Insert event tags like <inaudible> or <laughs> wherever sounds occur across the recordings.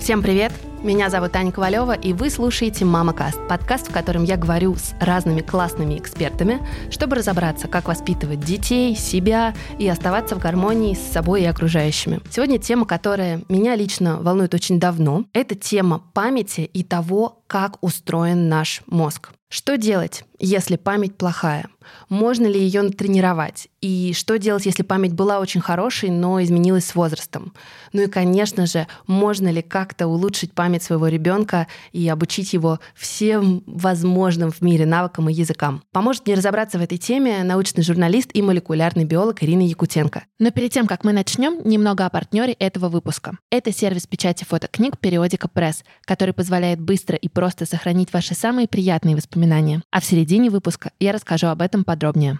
Всем привет! Меня зовут Аня Ковалева, и вы слушаете «Мама Каст», подкаст, в котором я говорю с разными классными экспертами, чтобы разобраться, как воспитывать детей, себя и оставаться в гармонии с собой и окружающими. Сегодня тема, которая меня лично волнует очень давно, это тема памяти и того, как устроен наш мозг. Что делать, если память плохая? Можно ли ее натренировать? И что делать, если память была очень хорошей, но изменилась с возрастом? Ну и, конечно же, можно ли как-то улучшить память своего ребенка и обучить его всем возможным в мире навыкам и языкам? Поможет мне разобраться в этой теме научный журналист и молекулярный биолог Ирина Якутенко. Но перед тем, как мы начнем, немного о партнере этого выпуска. Это сервис печати фотокниг «Периодика Пресс», который позволяет быстро и просто сохранить ваши самые приятные воспоминания. А в середине выпуска я расскажу об этом подробнее.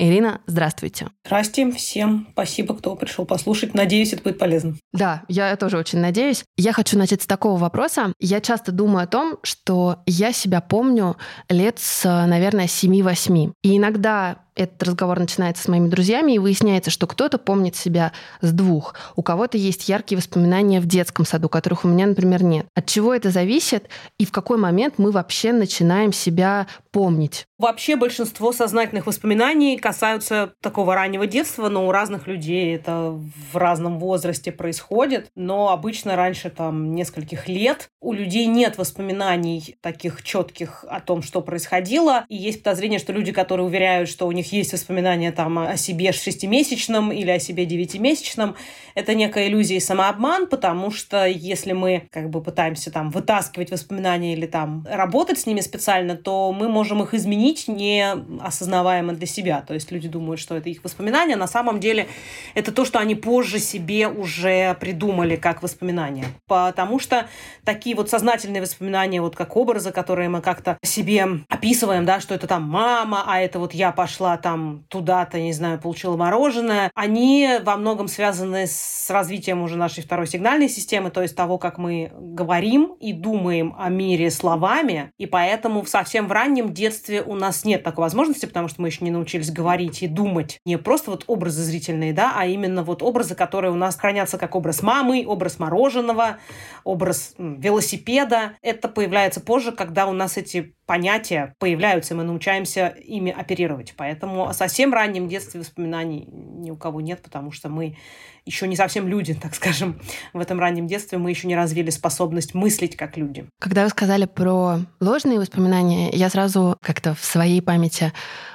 Ирина, здравствуйте. Здрасте всем. Спасибо, кто пришел послушать. Надеюсь, это будет полезно. Да, я тоже очень надеюсь. Я хочу начать с такого вопроса. Я часто думаю о том, что я себя помню лет с, наверное, 7-8. И иногда этот разговор начинается с моими друзьями, и выясняется, что кто-то помнит себя с двух. У кого-то есть яркие воспоминания в детском саду, которых у меня, например, нет. От чего это зависит и в какой момент мы вообще начинаем себя помнить? Вообще большинство сознательных воспоминаний касаются такого раннего детства, но у разных людей это в разном возрасте происходит. Но обычно раньше там нескольких лет у людей нет воспоминаний таких четких о том, что происходило. И есть подозрение, что люди, которые уверяют, что у них есть воспоминания там о себе шестимесячном или о себе девятимесячном, это некая иллюзия и самообман, потому что если мы как бы пытаемся там вытаскивать воспоминания или там работать с ними специально, то мы можем их изменить не осознаваемо для себя. То есть люди думают, что это их воспоминания, на самом деле это то, что они позже себе уже придумали как воспоминания. Потому что такие вот сознательные воспоминания, вот как образы, которые мы как-то себе описываем, да, что это там мама, а это вот я пошла пошла там туда-то, не знаю, получила мороженое, они во многом связаны с развитием уже нашей второй сигнальной системы, то есть того, как мы говорим и думаем о мире словами, и поэтому в совсем в раннем детстве у нас нет такой возможности, потому что мы еще не научились говорить и думать не просто вот образы зрительные, да, а именно вот образы, которые у нас хранятся как образ мамы, образ мороженого, образ велосипеда. Это появляется позже, когда у нас эти понятия появляются, и мы научаемся ими оперировать. Поэтому о совсем раннем детстве воспоминаний ни у кого нет, потому что мы еще не совсем люди, <laughs> так скажем. В этом раннем детстве мы еще не развили способность мыслить как люди. Когда вы сказали про ложные воспоминания, я сразу как-то в своей памяти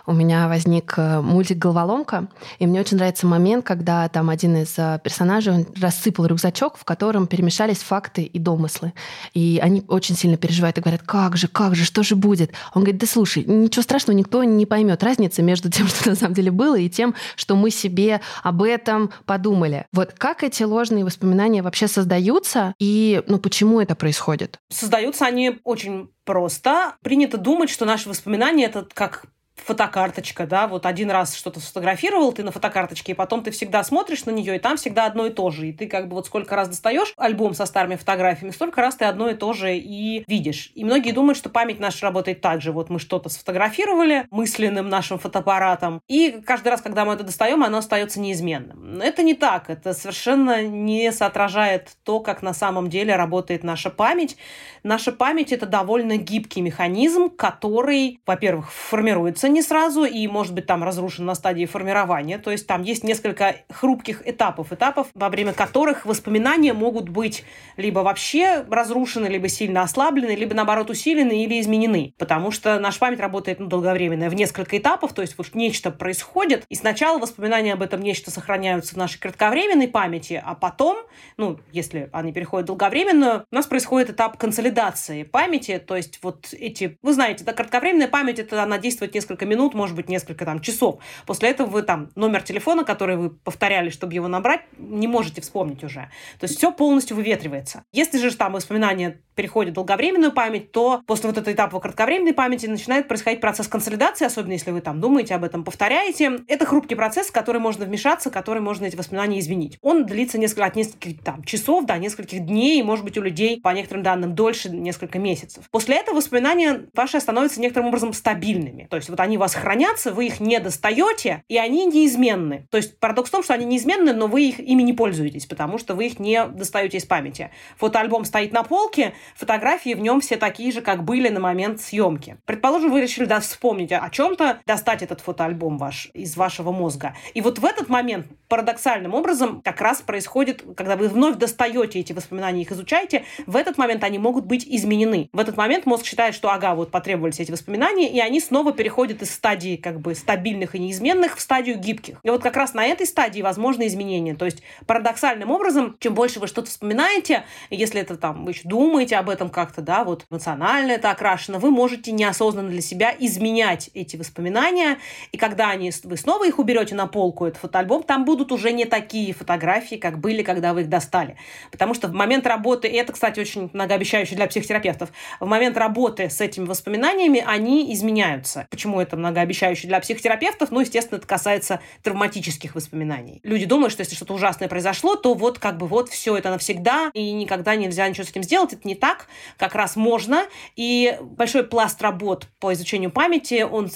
у меня возник э, мультик «Головоломка», и мне очень нравится момент, когда там один из э, персонажей он рассыпал рюкзачок, в котором перемешались факты и домыслы. И они очень сильно переживают и говорят, как же, как же, что же будет? Он говорит, да слушай, ничего страшного, никто не поймет разницы между тем, <laughs> что на самом деле было, и тем, что мы себе об этом подумали. Вот как эти ложные воспоминания вообще создаются, и ну, почему это происходит? Создаются они очень просто. Принято думать, что наши воспоминания — это как фотокарточка, да, вот один раз что-то сфотографировал ты на фотокарточке, и потом ты всегда смотришь на нее, и там всегда одно и то же. И ты как бы вот сколько раз достаешь альбом со старыми фотографиями, столько раз ты одно и то же и видишь. И многие думают, что память наша работает так же. Вот мы что-то сфотографировали мысленным нашим фотоаппаратом, и каждый раз, когда мы это достаем, оно остается неизменным. Но это не так. Это совершенно не соотражает то, как на самом деле работает наша память. Наша память — это довольно гибкий механизм, который, во-первых, формируется формируется не сразу и, может быть, там разрушен на стадии формирования. То есть там есть несколько хрупких этапов, этапов, во время которых воспоминания могут быть либо вообще разрушены, либо сильно ослаблены, либо, наоборот, усилены или изменены. Потому что наша память работает ну, долговременная в несколько этапов, то есть вот нечто происходит, и сначала воспоминания об этом нечто сохраняются в нашей кратковременной памяти, а потом, ну, если они переходят в долговременную, у нас происходит этап консолидации памяти, то есть вот эти, вы знаете, да, кратковременная память, это она действует несколько несколько минут, может быть, несколько там часов. После этого вы там номер телефона, который вы повторяли, чтобы его набрать, не можете вспомнить уже. То есть все полностью выветривается. Если же там воспоминания переходит в долговременную память, то после вот этого этапа кратковременной памяти начинает происходить процесс консолидации, особенно если вы там думаете об этом, повторяете. Это хрупкий процесс, в который можно вмешаться, который можно эти воспоминания изменить. Он длится несколько, от нескольких там, часов до нескольких дней, может быть, у людей, по некоторым данным, дольше несколько месяцев. После этого воспоминания ваши становятся некоторым образом стабильными. То есть вот они у вас хранятся, вы их не достаете, и они неизменны. То есть парадокс в том, что они неизменны, но вы их, ими не пользуетесь, потому что вы их не достаете из памяти. Фотоальбом стоит на полке, фотографии в нем все такие же, как были на момент съемки. Предположим, вы решили да, вспомнить о чем-то, достать этот фотоальбом ваш из вашего мозга. И вот в этот момент парадоксальным образом как раз происходит, когда вы вновь достаете эти воспоминания, их изучаете, в этот момент они могут быть изменены. В этот момент мозг считает, что ага, вот потребовались эти воспоминания, и они снова переходят из стадии как бы стабильных и неизменных в стадию гибких. И вот как раз на этой стадии возможны изменения. То есть парадоксальным образом, чем больше вы что-то вспоминаете, если это там вы еще думаете об этом как-то, да, вот эмоционально это окрашено, вы можете неосознанно для себя изменять эти воспоминания, и когда они, вы снова их уберете на полку, этот фотоальбом, там будут уже не такие фотографии, как были, когда вы их достали. Потому что в момент работы, и это, кстати, очень многообещающе для психотерапевтов, в момент работы с этими воспоминаниями они изменяются. Почему это многообещающе для психотерапевтов? Ну, естественно, это касается травматических воспоминаний. Люди думают, что если что-то ужасное произошло, то вот как бы вот все это навсегда, и никогда нельзя ничего с этим сделать. Это не так. Как раз можно. И большой пласт работ по изучению памяти, он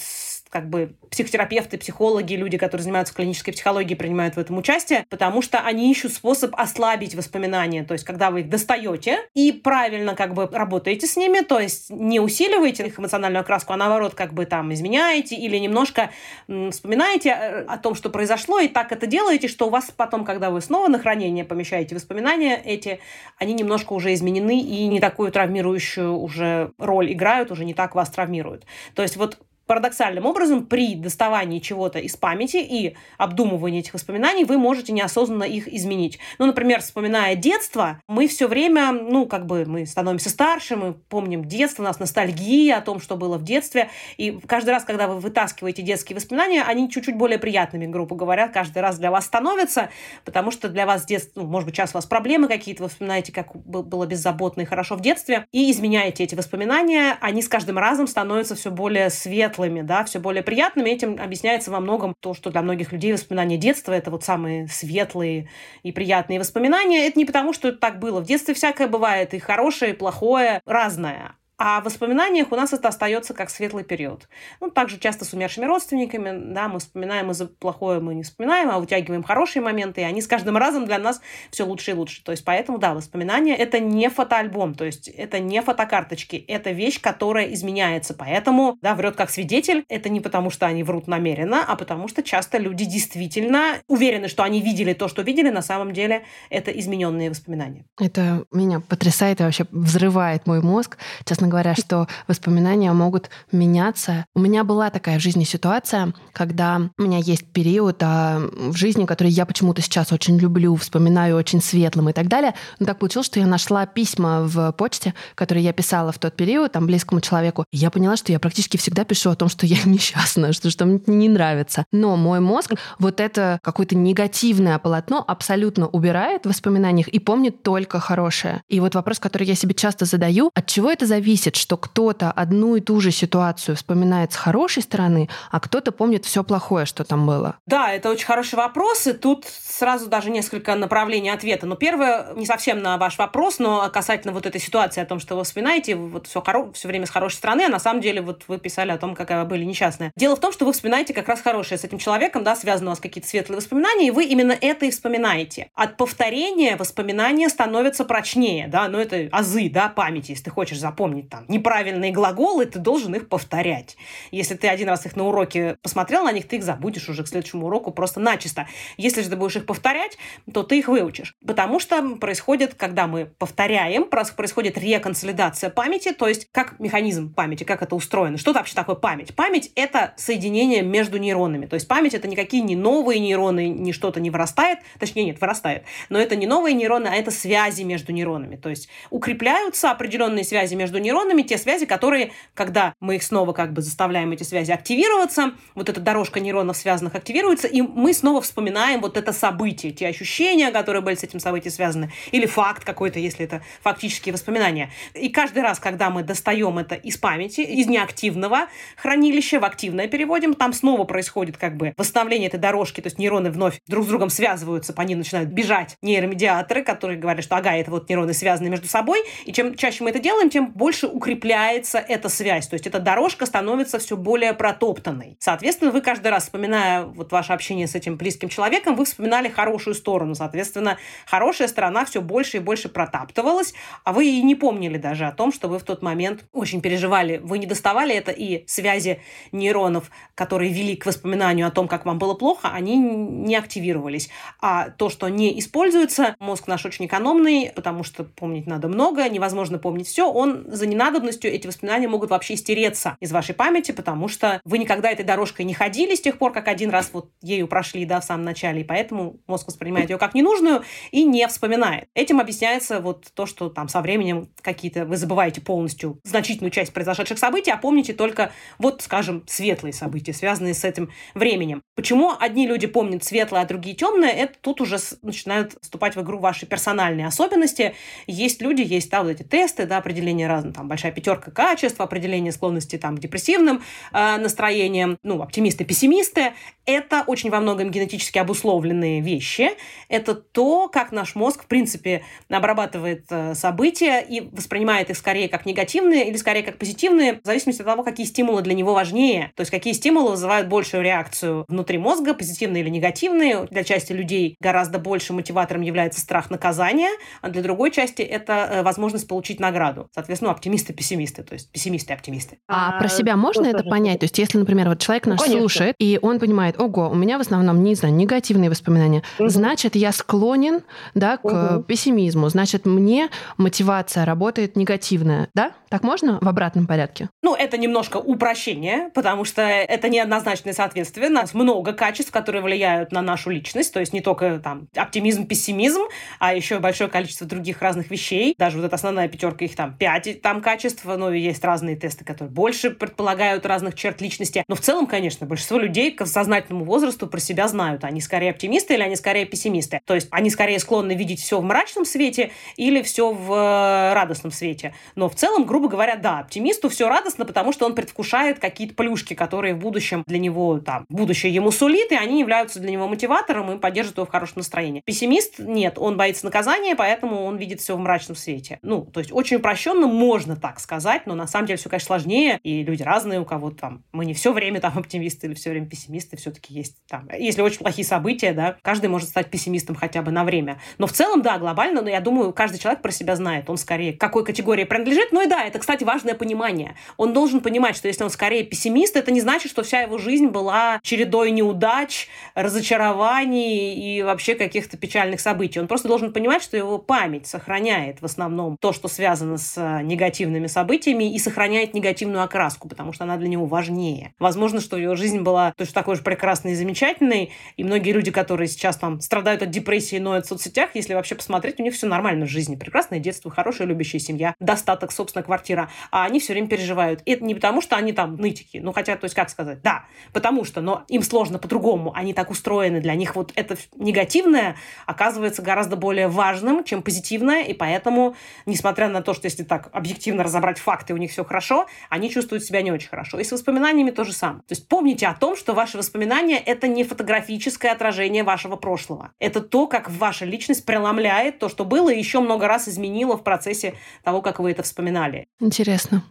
как бы психотерапевты, психологи, люди, которые занимаются клинической психологией, принимают в этом участие, потому что они ищут способ ослабить воспоминания. То есть, когда вы их достаете и правильно как бы работаете с ними, то есть не усиливаете их эмоциональную окраску, а наоборот как бы там изменяете или немножко вспоминаете э, о том, что произошло, и так это делаете, что у вас потом, когда вы снова на хранение помещаете воспоминания эти, они немножко уже изменены и не такую травмирующую уже роль играют, уже не так вас травмируют. То есть вот парадоксальным образом при доставании чего-то из памяти и обдумывании этих воспоминаний вы можете неосознанно их изменить. Ну, например, вспоминая детство, мы все время, ну, как бы мы становимся старше, мы помним детство, у нас ностальгия о том, что было в детстве, и каждый раз, когда вы вытаскиваете детские воспоминания, они чуть-чуть более приятными, грубо говоря, каждый раз для вас становятся, потому что для вас детство, ну, может быть, сейчас у вас проблемы какие-то, вы вспоминаете, как было беззаботно и хорошо в детстве, и изменяете эти воспоминания, они с каждым разом становятся все более светлыми, светлыми, да, все более приятными. Этим объясняется во многом то, что для многих людей воспоминания детства — это вот самые светлые и приятные воспоминания. Это не потому, что так было. В детстве всякое бывает, и хорошее, и плохое, разное. А в воспоминаниях у нас это остается как светлый период. Ну, также часто с умершими родственниками, да, мы вспоминаем из-за плохое мы не вспоминаем, а вытягиваем хорошие моменты, и они с каждым разом для нас все лучше и лучше. То есть поэтому, да, воспоминания — это не фотоальбом, то есть это не фотокарточки, это вещь, которая изменяется. Поэтому, да, врет как свидетель, это не потому, что они врут намеренно, а потому что часто люди действительно уверены, что они видели то, что видели, на самом деле это измененные воспоминания. Это меня потрясает и вообще взрывает мой мозг. Честно говоря, что воспоминания могут меняться. У меня была такая в жизни ситуация, когда у меня есть период а, в жизни, который я почему-то сейчас очень люблю, вспоминаю очень светлым и так далее. Но так получилось, что я нашла письма в почте, которые я писала в тот период, там, близкому человеку. Я поняла, что я практически всегда пишу о том, что я <laughs> несчастна, что, что мне не нравится. Но мой мозг вот это какое-то негативное полотно абсолютно убирает в воспоминаниях и помнит только хорошее. И вот вопрос, который я себе часто задаю, от чего это зависит? Зависит, что кто-то одну и ту же ситуацию вспоминает с хорошей стороны, а кто-то помнит все плохое, что там было? Да, это очень хороший вопрос, и тут сразу даже несколько направлений ответа. Но первое, не совсем на ваш вопрос, но касательно вот этой ситуации о том, что вы вспоминаете вот все, хоро... все время с хорошей стороны, а на самом деле вот вы писали о том, какая вы были несчастная. Дело в том, что вы вспоминаете как раз хорошее с этим человеком, да, связаны у вас какие-то светлые воспоминания, и вы именно это и вспоминаете. От повторения воспоминания становятся прочнее, да, но это азы, да, памяти, если ты хочешь запомнить там неправильные глаголы, ты должен их повторять. Если ты один раз их на уроке посмотрел на них, ты их забудешь уже к следующему уроку просто начисто. Если же ты будешь их повторять, то ты их выучишь. Потому что происходит, когда мы повторяем, происходит реконсолидация памяти, то есть как механизм памяти, как это устроено. Что вообще такое память? Память — это соединение между нейронами. То есть память — это никакие не новые нейроны, ни что-то не вырастает. Точнее, нет, вырастает. Но это не новые нейроны, а это связи между нейронами. То есть укрепляются определенные связи между нейронами, нейронами те связи, которые, когда мы их снова как бы заставляем эти связи активироваться, вот эта дорожка нейронов связанных активируется, и мы снова вспоминаем вот это событие, те ощущения, которые были с этим событием связаны, или факт какой-то, если это фактические воспоминания. И каждый раз, когда мы достаем это из памяти, из неактивного хранилища в активное переводим, там снова происходит как бы восстановление этой дорожки, то есть нейроны вновь друг с другом связываются, по ним начинают бежать нейромедиаторы, которые говорят, что ага, это вот нейроны связаны между собой, и чем чаще мы это делаем, тем больше укрепляется эта связь, то есть эта дорожка становится все более протоптанной. Соответственно, вы каждый раз, вспоминая вот ваше общение с этим близким человеком, вы вспоминали хорошую сторону, соответственно, хорошая сторона все больше и больше протаптывалась, а вы и не помнили даже о том, что вы в тот момент очень переживали, вы не доставали это, и связи нейронов, которые вели к воспоминанию о том, как вам было плохо, они не активировались. А то, что не используется, мозг наш очень экономный, потому что помнить надо много, невозможно помнить все, он за ненадобностью, эти воспоминания могут вообще стереться из вашей памяти, потому что вы никогда этой дорожкой не ходили с тех пор, как один раз вот ею прошли, да, в самом начале, и поэтому мозг воспринимает ее как ненужную и не вспоминает. Этим объясняется вот то, что там со временем какие-то вы забываете полностью значительную часть произошедших событий, а помните только вот, скажем, светлые события, связанные с этим временем. Почему одни люди помнят светлое, а другие темное, это тут уже начинают вступать в игру ваши персональные особенности. Есть люди, есть да, вот эти тесты, да, определение разных, там, большая пятерка качеств, определение склонности там, к депрессивным э, настроениям, ну, оптимисты, пессимисты. Это очень во многом генетически обусловленные вещи. Это то, как наш мозг, в принципе, обрабатывает э, события и воспринимает их скорее как негативные или скорее как позитивные, в зависимости от того, какие стимулы для него важнее. То есть какие стимулы вызывают большую реакцию внутри мозга, позитивные или негативные. Для части людей гораздо больше мотиватором является страх наказания, а для другой части это э, возможность получить награду. Соответственно, оптимисты, пессимисты, то есть пессимисты, оптимисты. А, а про себя можно это понять? То есть если, например, вот человек наш ну, слушает, и он понимает, ого, у меня в основном, не знаю, негативные воспоминания, угу. значит, я склонен да, к угу. пессимизму, значит, мне мотивация работает негативная, да? Так можно в обратном порядке? Ну, это немножко упрощение, потому что это неоднозначное соответствие. У нас много качеств, которые влияют на нашу личность, то есть не только там оптимизм, пессимизм, а еще большое количество других разных вещей. Даже вот эта основная пятерка, их там пять там качеств, но есть разные тесты, которые больше предполагают разных черт личности. Но в целом, конечно, большинство людей к сознательному возрасту про себя знают. Они скорее оптимисты или они скорее пессимисты. То есть они скорее склонны видеть все в мрачном свете или все в э, радостном свете. Но в целом, грубо говоря, да, оптимисту все радостно, потому что он предвкушает какие-то плюшки, которые в будущем для него там будущее ему сулит, и они являются для него мотиватором и поддерживают его в хорошем настроении. Пессимист нет, он боится наказания, поэтому он видит все в мрачном свете. Ну, то есть очень упрощенно можно так сказать, но на самом деле все, конечно, сложнее, и люди разные, у кого там мы не все время там <laughs> оптимисты или все время пессимисты, все-таки есть там, если очень плохие события, да, каждый может стать пессимистом хотя бы на время. Но в целом, да, глобально, но я думаю, каждый человек про себя знает, он скорее какой категории принадлежит. Ну и да, это, кстати, важное понимание. Он должен понимать, что если он скорее пессимист, это не значит, что вся его жизнь была чередой неудач, разочарований и вообще каких-то печальных событий. Он просто должен понимать, что его память сохраняет в основном то, что связано с э, негативными событиями и сохраняет негативную окраску, потому что она для него важнее. Возможно, что его жизнь была точно такой же прекрасной и замечательной, и многие люди, которые сейчас там страдают от депрессии, ноют в соцсетях, если вообще посмотреть, у них все нормально в жизни. Прекрасное детство, хорошая любящая семья, достаток, собственно, квартира. А они все время переживают. И это не потому, что они там нытики. Ну, хотя, то есть, как сказать, да, потому что, но им сложно по-другому. Они так устроены. Для них вот это негативное оказывается гораздо более важным, чем позитивное. И поэтому, несмотря на то, что если так объективно разобрать факты, у них все хорошо, они чувствуют себя не очень хорошо. И с воспоминаниями то же самое. То есть помните о том, что ваши воспоминания — это не фотографическое отражение вашего прошлого. Это то, как ваша личность преломляет то, что было, и еще много раз изменило в процессе того, как вы это вспоминали. Интересно.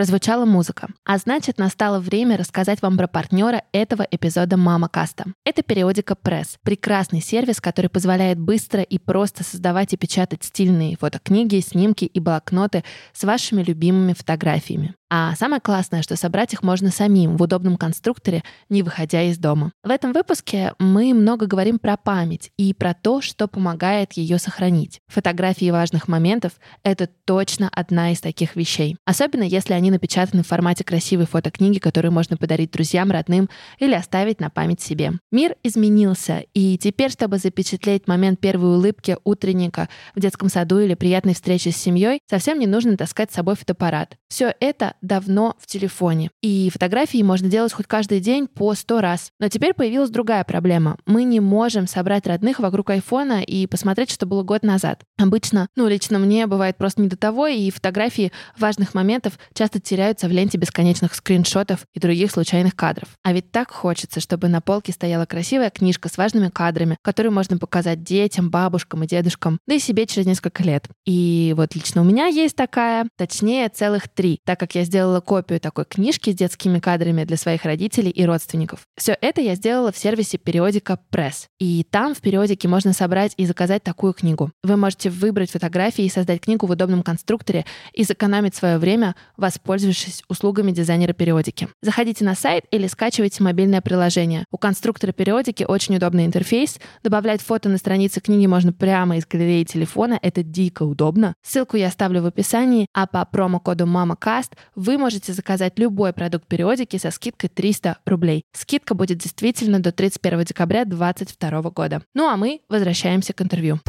Прозвучала музыка. А значит, настало время рассказать вам про партнера этого эпизода Мама Каста. Это периодика Пресс. Прекрасный сервис, который позволяет быстро и просто создавать и печатать стильные фотокниги, снимки и блокноты с вашими любимыми фотографиями. А самое классное, что собрать их можно самим в удобном конструкторе, не выходя из дома. В этом выпуске мы много говорим про память и про то, что помогает ее сохранить. Фотографии важных моментов — это точно одна из таких вещей. Особенно если они напечатаны в формате красивой фотокниги, которую можно подарить друзьям, родным или оставить на память себе. Мир изменился, и теперь, чтобы запечатлеть момент первой улыбки утренника в детском саду или приятной встречи с семьей, совсем не нужно таскать с собой фотоаппарат. Все это давно в телефоне. И фотографии можно делать хоть каждый день по сто раз. Но теперь появилась другая проблема. Мы не можем собрать родных вокруг айфона и посмотреть, что было год назад. Обычно, ну, лично мне бывает просто не до того, и фотографии важных моментов часто теряются в ленте бесконечных скриншотов и других случайных кадров. А ведь так хочется, чтобы на полке стояла красивая книжка с важными кадрами, которую можно показать детям, бабушкам и дедушкам, да и себе через несколько лет. И вот лично у меня есть такая, точнее целых три, так как я сделала копию такой книжки с детскими кадрами для своих родителей и родственников. Все это я сделала в сервисе периодика Press. И там в периодике можно собрать и заказать такую книгу. Вы можете выбрать фотографии и создать книгу в удобном конструкторе и сэкономить свое время, воспользовавшись услугами дизайнера периодики. Заходите на сайт или скачивайте мобильное приложение. У конструктора периодики очень удобный интерфейс. Добавлять фото на странице книги можно прямо из галереи телефона. Это дико удобно. Ссылку я оставлю в описании, а по промокоду MAMACAST вы можете заказать любой продукт периодики со скидкой 300 рублей. Скидка будет действительно до 31 декабря 2022 года. Ну а мы возвращаемся к интервью.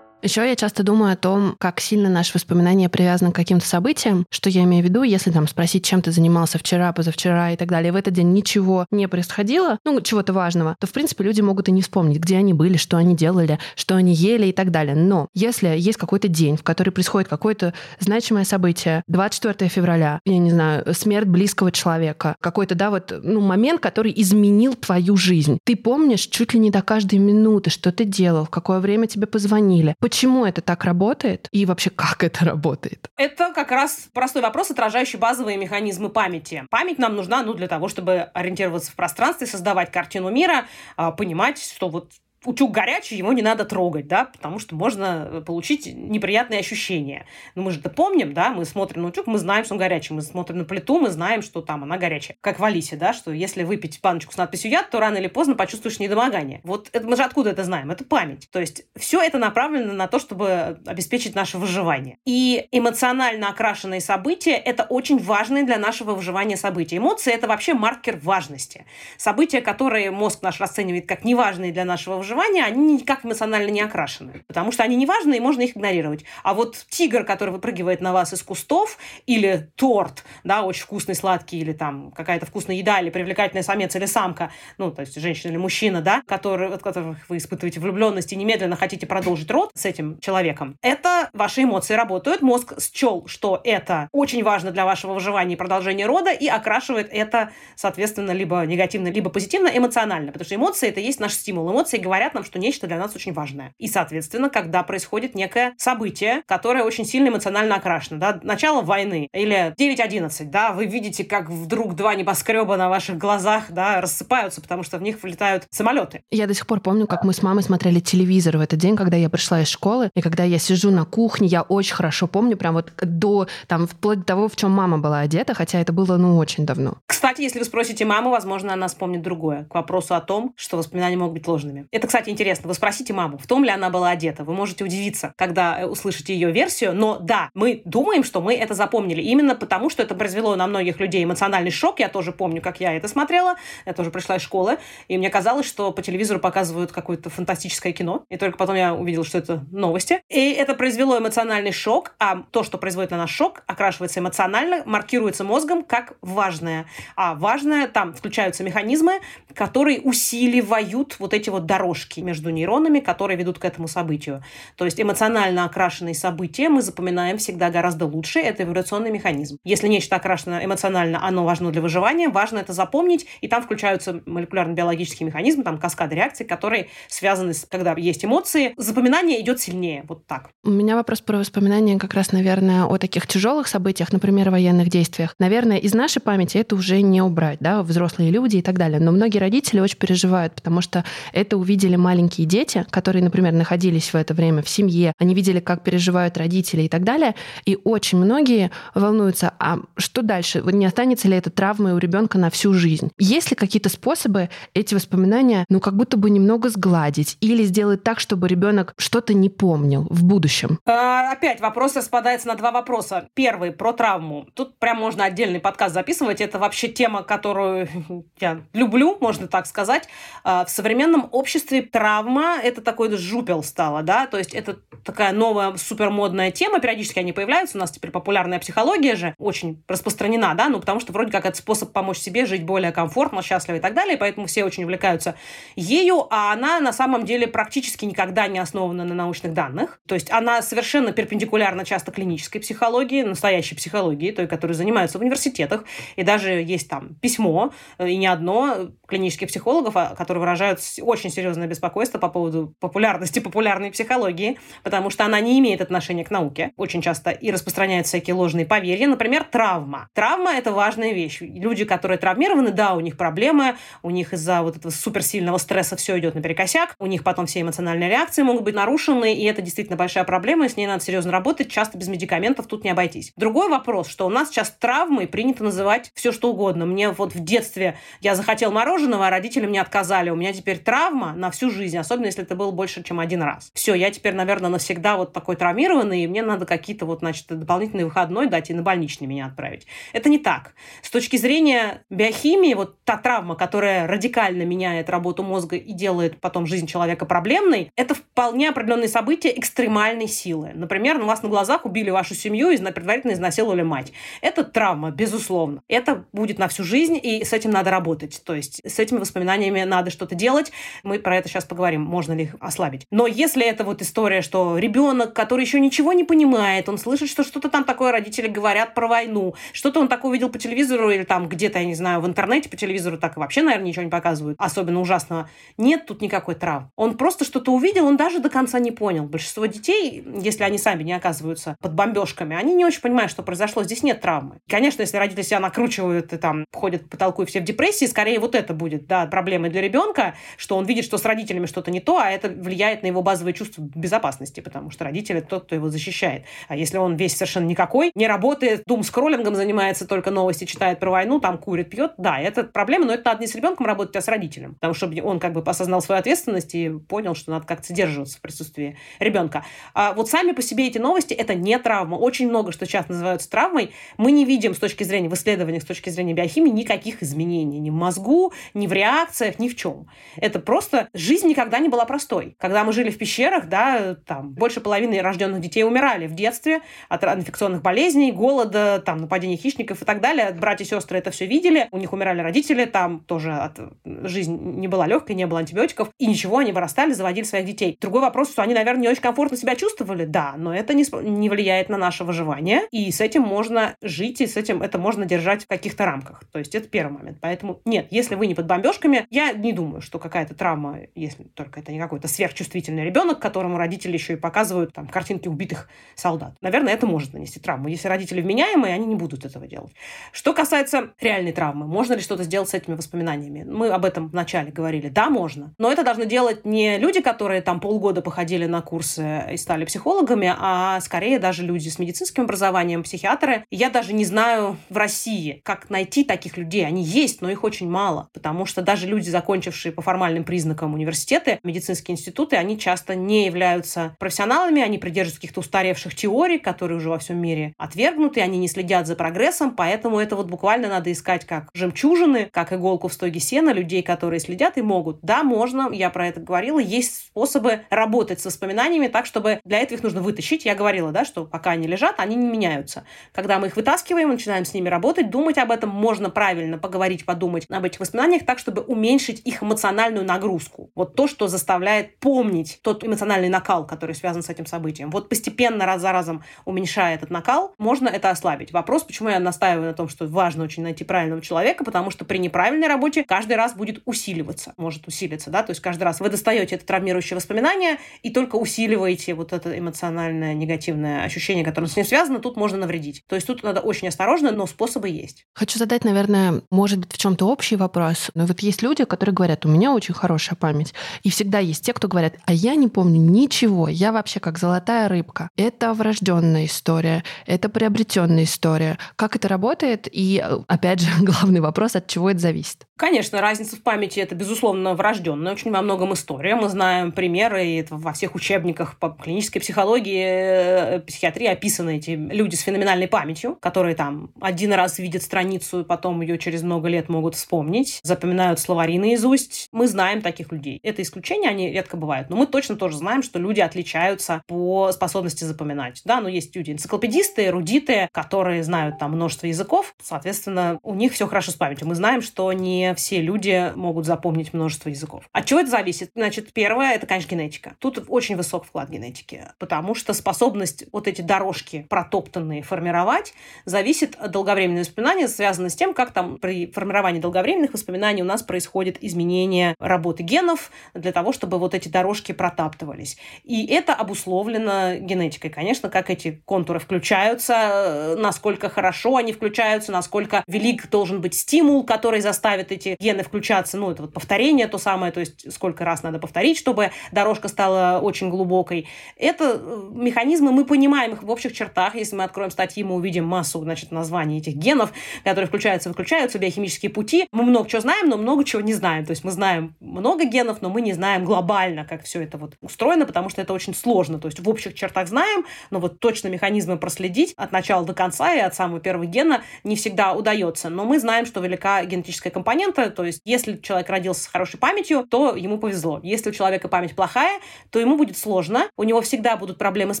Еще я часто думаю о том, как сильно наши воспоминания привязаны к каким-то событиям. Что я имею в виду, если там спросить, чем ты занимался вчера, позавчера и так далее, в этот день ничего не происходило, ну, чего-то важного, то, в принципе, люди могут и не вспомнить, где они были, что они делали, что они ели и так далее. Но если есть какой-то день, в который происходит какое-то значимое событие, 24 февраля, я не знаю, смерть близкого человека, какой-то, да, вот, ну, момент, который изменил твою жизнь. Ты помнишь чуть ли не до каждой минуты, что ты делал, в какое время тебе позвонили, Почему это так работает и вообще как это работает? Это как раз простой вопрос, отражающий базовые механизмы памяти. Память нам нужна ну, для того, чтобы ориентироваться в пространстве, создавать картину мира, а, понимать, что вот утюг горячий, его не надо трогать, да, потому что можно э, получить неприятные ощущения. Но мы же это помним, да, мы смотрим на утюг, мы знаем, что он горячий, мы смотрим на плиту, мы знаем, что там она горячая. Как в Алисе, да, что если выпить баночку с надписью «яд», то рано или поздно почувствуешь недомогание. Вот это, мы же откуда это знаем? Это память. То есть все это направлено на то, чтобы обеспечить наше выживание. И эмоционально окрашенные события – это очень важные для нашего выживания события. Эмоции – это вообще маркер важности. События, которые мозг наш расценивает как неважные для нашего выживания, проживания, они никак эмоционально не окрашены. Потому что они не важны, и можно их игнорировать. А вот тигр, который выпрыгивает на вас из кустов, или торт, да, очень вкусный, сладкий, или там какая-то вкусная еда, или привлекательный самец или самка, ну, то есть женщина или мужчина, да, который, от которых вы испытываете влюбленность и немедленно хотите продолжить род с этим человеком, это ваши эмоции работают. Мозг счел, что это очень важно для вашего выживания и продолжения рода, и окрашивает это, соответственно, либо негативно, либо позитивно, эмоционально. Потому что эмоции — это есть наш стимул. Эмоции говорят говорят нам, что нечто для нас очень важное. И, соответственно, когда происходит некое событие, которое очень сильно эмоционально окрашено, да, начало войны или 9.11, да, вы видите, как вдруг два небоскреба на ваших глазах, да, рассыпаются, потому что в них влетают самолеты. Я до сих пор помню, как мы с мамой смотрели телевизор в этот день, когда я пришла из школы, и когда я сижу на кухне, я очень хорошо помню, прям вот до, там, вплоть до того, в чем мама была одета, хотя это было, ну, очень давно. Кстати, если вы спросите маму, возможно, она вспомнит другое, к вопросу о том, что воспоминания могут быть ложными. Это, кстати, интересно. Вы спросите маму, в том ли она была одета. Вы можете удивиться, когда э, услышите ее версию. Но да, мы думаем, что мы это запомнили. Именно потому, что это произвело на многих людей эмоциональный шок. Я тоже помню, как я это смотрела. Я тоже пришла из школы. И мне казалось, что по телевизору показывают какое-то фантастическое кино. И только потом я увидела, что это новости. И это произвело эмоциональный шок. А то, что производит на нас шок, окрашивается эмоционально, маркируется мозгом как важное. А важное, там включаются механизмы, которые усиливают вот эти вот дорожки дорожки между нейронами, которые ведут к этому событию. То есть эмоционально окрашенные события мы запоминаем всегда гораздо лучше. Это эволюционный механизм. Если нечто окрашено эмоционально, оно важно для выживания, важно это запомнить, и там включаются молекулярно-биологические механизмы, там каскады реакций, которые связаны с, когда есть эмоции, запоминание идет сильнее. Вот так. У меня вопрос про воспоминания как раз, наверное, о таких тяжелых событиях, например, военных действиях. Наверное, из нашей памяти это уже не убрать, да, взрослые люди и так далее. Но многие родители очень переживают, потому что это увидели видели маленькие дети, которые, например, находились в это время в семье, они видели, как переживают родители и так далее, и очень многие волнуются, а что дальше? Не останется ли это травмой у ребенка на всю жизнь? Есть ли какие-то способы эти воспоминания, ну, как будто бы немного сгладить или сделать так, чтобы ребенок что-то не помнил в будущем? А, опять вопрос распадается на два вопроса. Первый про травму. Тут прям можно отдельный подкаст записывать. Это вообще тема, которую <laughs> я люблю, можно так сказать. А, в современном обществе травма это такой жупел стало, да, то есть это такая новая супермодная тема, периодически они появляются, у нас теперь популярная психология же очень распространена, да, ну потому что вроде как это способ помочь себе жить более комфортно, счастливо и так далее, поэтому все очень увлекаются ею, а она на самом деле практически никогда не основана на научных данных, то есть она совершенно перпендикулярна часто клинической психологии, настоящей психологии, той, которой занимаются в университетах, и даже есть там письмо, э, и не одно клинических психологов, а, которые выражают очень серьезное беспокойство по поводу популярности популярной психологии, потому что она не имеет отношения к науке очень часто и распространяет всякие ложные поверья. Например, травма. Травма – это важная вещь. Люди, которые травмированы, да, у них проблемы, у них из-за вот этого суперсильного стресса все идет наперекосяк, у них потом все эмоциональные реакции могут быть нарушены, и это действительно большая проблема, и с ней надо серьезно работать, часто без медикаментов тут не обойтись. Другой вопрос, что у нас сейчас травмой принято называть все, что угодно. Мне вот в детстве я захотел мороженого, а родители мне отказали. У меня теперь травма на всю жизнь, особенно если это было больше, чем один раз. Все, я теперь, наверное, навсегда вот такой травмированный, и мне надо какие-то вот, значит, дополнительный выходной дать и на больничный меня отправить. Это не так. С точки зрения биохимии, вот та травма, которая радикально меняет работу мозга и делает потом жизнь человека проблемной, это вполне определенные события экстремальной силы. Например, на вас на глазах убили вашу семью и предварительно изнасиловали мать. Это травма, безусловно. Это будет на всю жизнь, и с этим надо работать. То есть с этими воспоминаниями надо что-то делать. Мы про это сейчас поговорим, можно ли их ослабить. Но если это вот история, что ребенок, который еще ничего не понимает, он слышит, что что-то там такое родители говорят про войну, что-то он такое увидел по телевизору или там где-то, я не знаю, в интернете по телевизору так и вообще, наверное, ничего не показывают, особенно ужасного. Нет тут никакой травмы. Он просто что-то увидел, он даже до конца не понял. Большинство детей, если они сами не оказываются под бомбежками, они не очень понимают, что произошло. Здесь нет травмы. Конечно, если родители себя накручивают и там ходят по потолку и все в депрессии, скорее вот это будет, да, проблемой для ребенка, что он видит, что с родителями что-то не то, а это влияет на его базовые чувства безопасности, потому что родители тот, кто его защищает. А если он весь совершенно никакой, не работает, дум скроллингом занимается, только новости читает про войну, там курит, пьет, да, это проблема, но это надо не с ребенком работать, а с родителем. Потому что он как бы осознал свою ответственность и понял, что надо как-то сдерживаться в присутствии ребенка. А вот сами по себе эти новости это не травма. Очень много, что сейчас называются травмой, мы не видим с точки зрения в исследованиях, с точки зрения биохимии никаких изменений ни в мозгу, ни в реакциях, ни в чем. Это просто жизнь никогда не была простой. Когда мы жили в пещерах, да, там больше половины рожденных детей умирали в детстве от инфекционных болезней, голода, там, нападений хищников и так далее. Братья и сестры это все видели, у них умирали родители, там тоже от... жизнь не была легкой, не было антибиотиков, и ничего, они вырастали, заводили своих детей. Другой вопрос, что они, наверное, не очень комфортно себя чувствовали, да, но это не, не влияет на наше выживание, и с этим можно жить, и с этим это можно держать в каких-то рамках. То есть это первый момент. Поэтому нет, если вы не под бомбежками, я не думаю, что какая-то травма, если только это не какой-то сверхчувствительный ребенок, которому родители еще и показывают там картинки убитых солдат. Наверное, это может нанести травму. Если родители вменяемые, они не будут этого делать. Что касается реальной травмы, можно ли что-то сделать с этими воспоминаниями? Мы об этом вначале говорили. Да, можно. Но это должны делать не люди, которые там полгода походили на курсы и стали психологами, а скорее даже люди с медицинским образованием, психиатры. Я даже не знаю в России, как найти таких людей. Они есть, но их очень мало, потому что даже люди, закончившие по формальным признакам университеты, медицинские институты, они часто не являются профессионалами, они придерживаются каких-то устаревших теорий, которые уже во всем мире отвергнуты, они не следят за прогрессом, поэтому это вот буквально надо искать как жемчужины, как иголку в стоге сена, людей, которые следят и могут. Да, можно, я про это говорила, есть способы работать с воспоминаниями так, чтобы для этого их нужно вытащить. Я говорила, да, что пока они лежат, они не меняются. Когда мы их вытаскиваем, начинаем с ними работать, думать об этом можно правильно, поговорить, подумать об этих воспоминаниях так, чтобы уменьшить их эмоциональную нагрузку. Вот то, что заставляет помнить тот эмоциональный накал, который связан с этим событием. Вот постепенно, раз за разом уменьшая этот накал, можно это ослабить. Вопрос, почему я настаиваю на том, что важно очень найти правильного человека, потому что при неправильной работе каждый раз будет усиливаться, может усилиться, да, то есть каждый раз вы достаете это травмирующее воспоминание и только усиливаете вот это эмоциональное негативное ощущение, которое с ним связано, тут можно навредить. То есть тут надо очень осторожно, но способы есть. Хочу задать, наверное, может быть, в чем-то общий вопрос. Но вот есть люди, которые говорят, у меня очень хорошая память, память. И всегда есть те, кто говорят, а я не помню ничего, я вообще как золотая рыбка. Это врожденная история, это приобретенная история. Как это работает? И, опять же, <laughs> главный вопрос, от чего это зависит? Конечно, разница в памяти это, безусловно, врожденная, очень во многом история. Мы знаем примеры, и во всех учебниках по клинической психологии, э, психиатрии описаны эти люди с феноменальной памятью, которые там один раз видят страницу, и потом ее через много лет могут вспомнить, запоминают словари наизусть. Мы знаем таких людей. Это исключение, они редко бывают. Но мы точно тоже знаем, что люди отличаются по способности запоминать. Да, но есть люди энциклопедисты, эрудиты, которые знают там множество языков. Соответственно, у них все хорошо с памятью. Мы знаем, что не все люди могут запомнить множество языков. От чего это зависит? Значит, первое, это, конечно, генетика. Тут очень высок вклад генетики, потому что способность вот эти дорожки протоптанные формировать зависит от долговременного воспоминания, связано с тем, как там при формировании долговременных воспоминаний у нас происходит изменение работы генов для того, чтобы вот эти дорожки протаптывались. И это обусловлено генетикой, конечно, как эти контуры включаются, насколько хорошо они включаются, насколько велик должен быть стимул, который заставит эти гены включаться. Ну, это вот повторение то самое, то есть сколько раз надо повторить, чтобы дорожка стала очень глубокой. Это э, механизмы, мы понимаем их в общих чертах. Если мы откроем статьи, мы увидим массу, значит, названий этих генов, которые включаются, выключаются, биохимические пути. Мы много чего знаем, но много чего не знаем. То есть мы знаем много генов, но мы не знаем глобально, как все это вот устроено, потому что это очень сложно. То есть в общих чертах знаем, но вот точно механизмы проследить от начала до конца и от самого первого гена не всегда удается. Но мы знаем, что велика генетическая компонента, то есть если человек родился с хорошей памятью, то ему повезло. Если у человека память плохая, то ему будет сложно, у него всегда будут проблемы с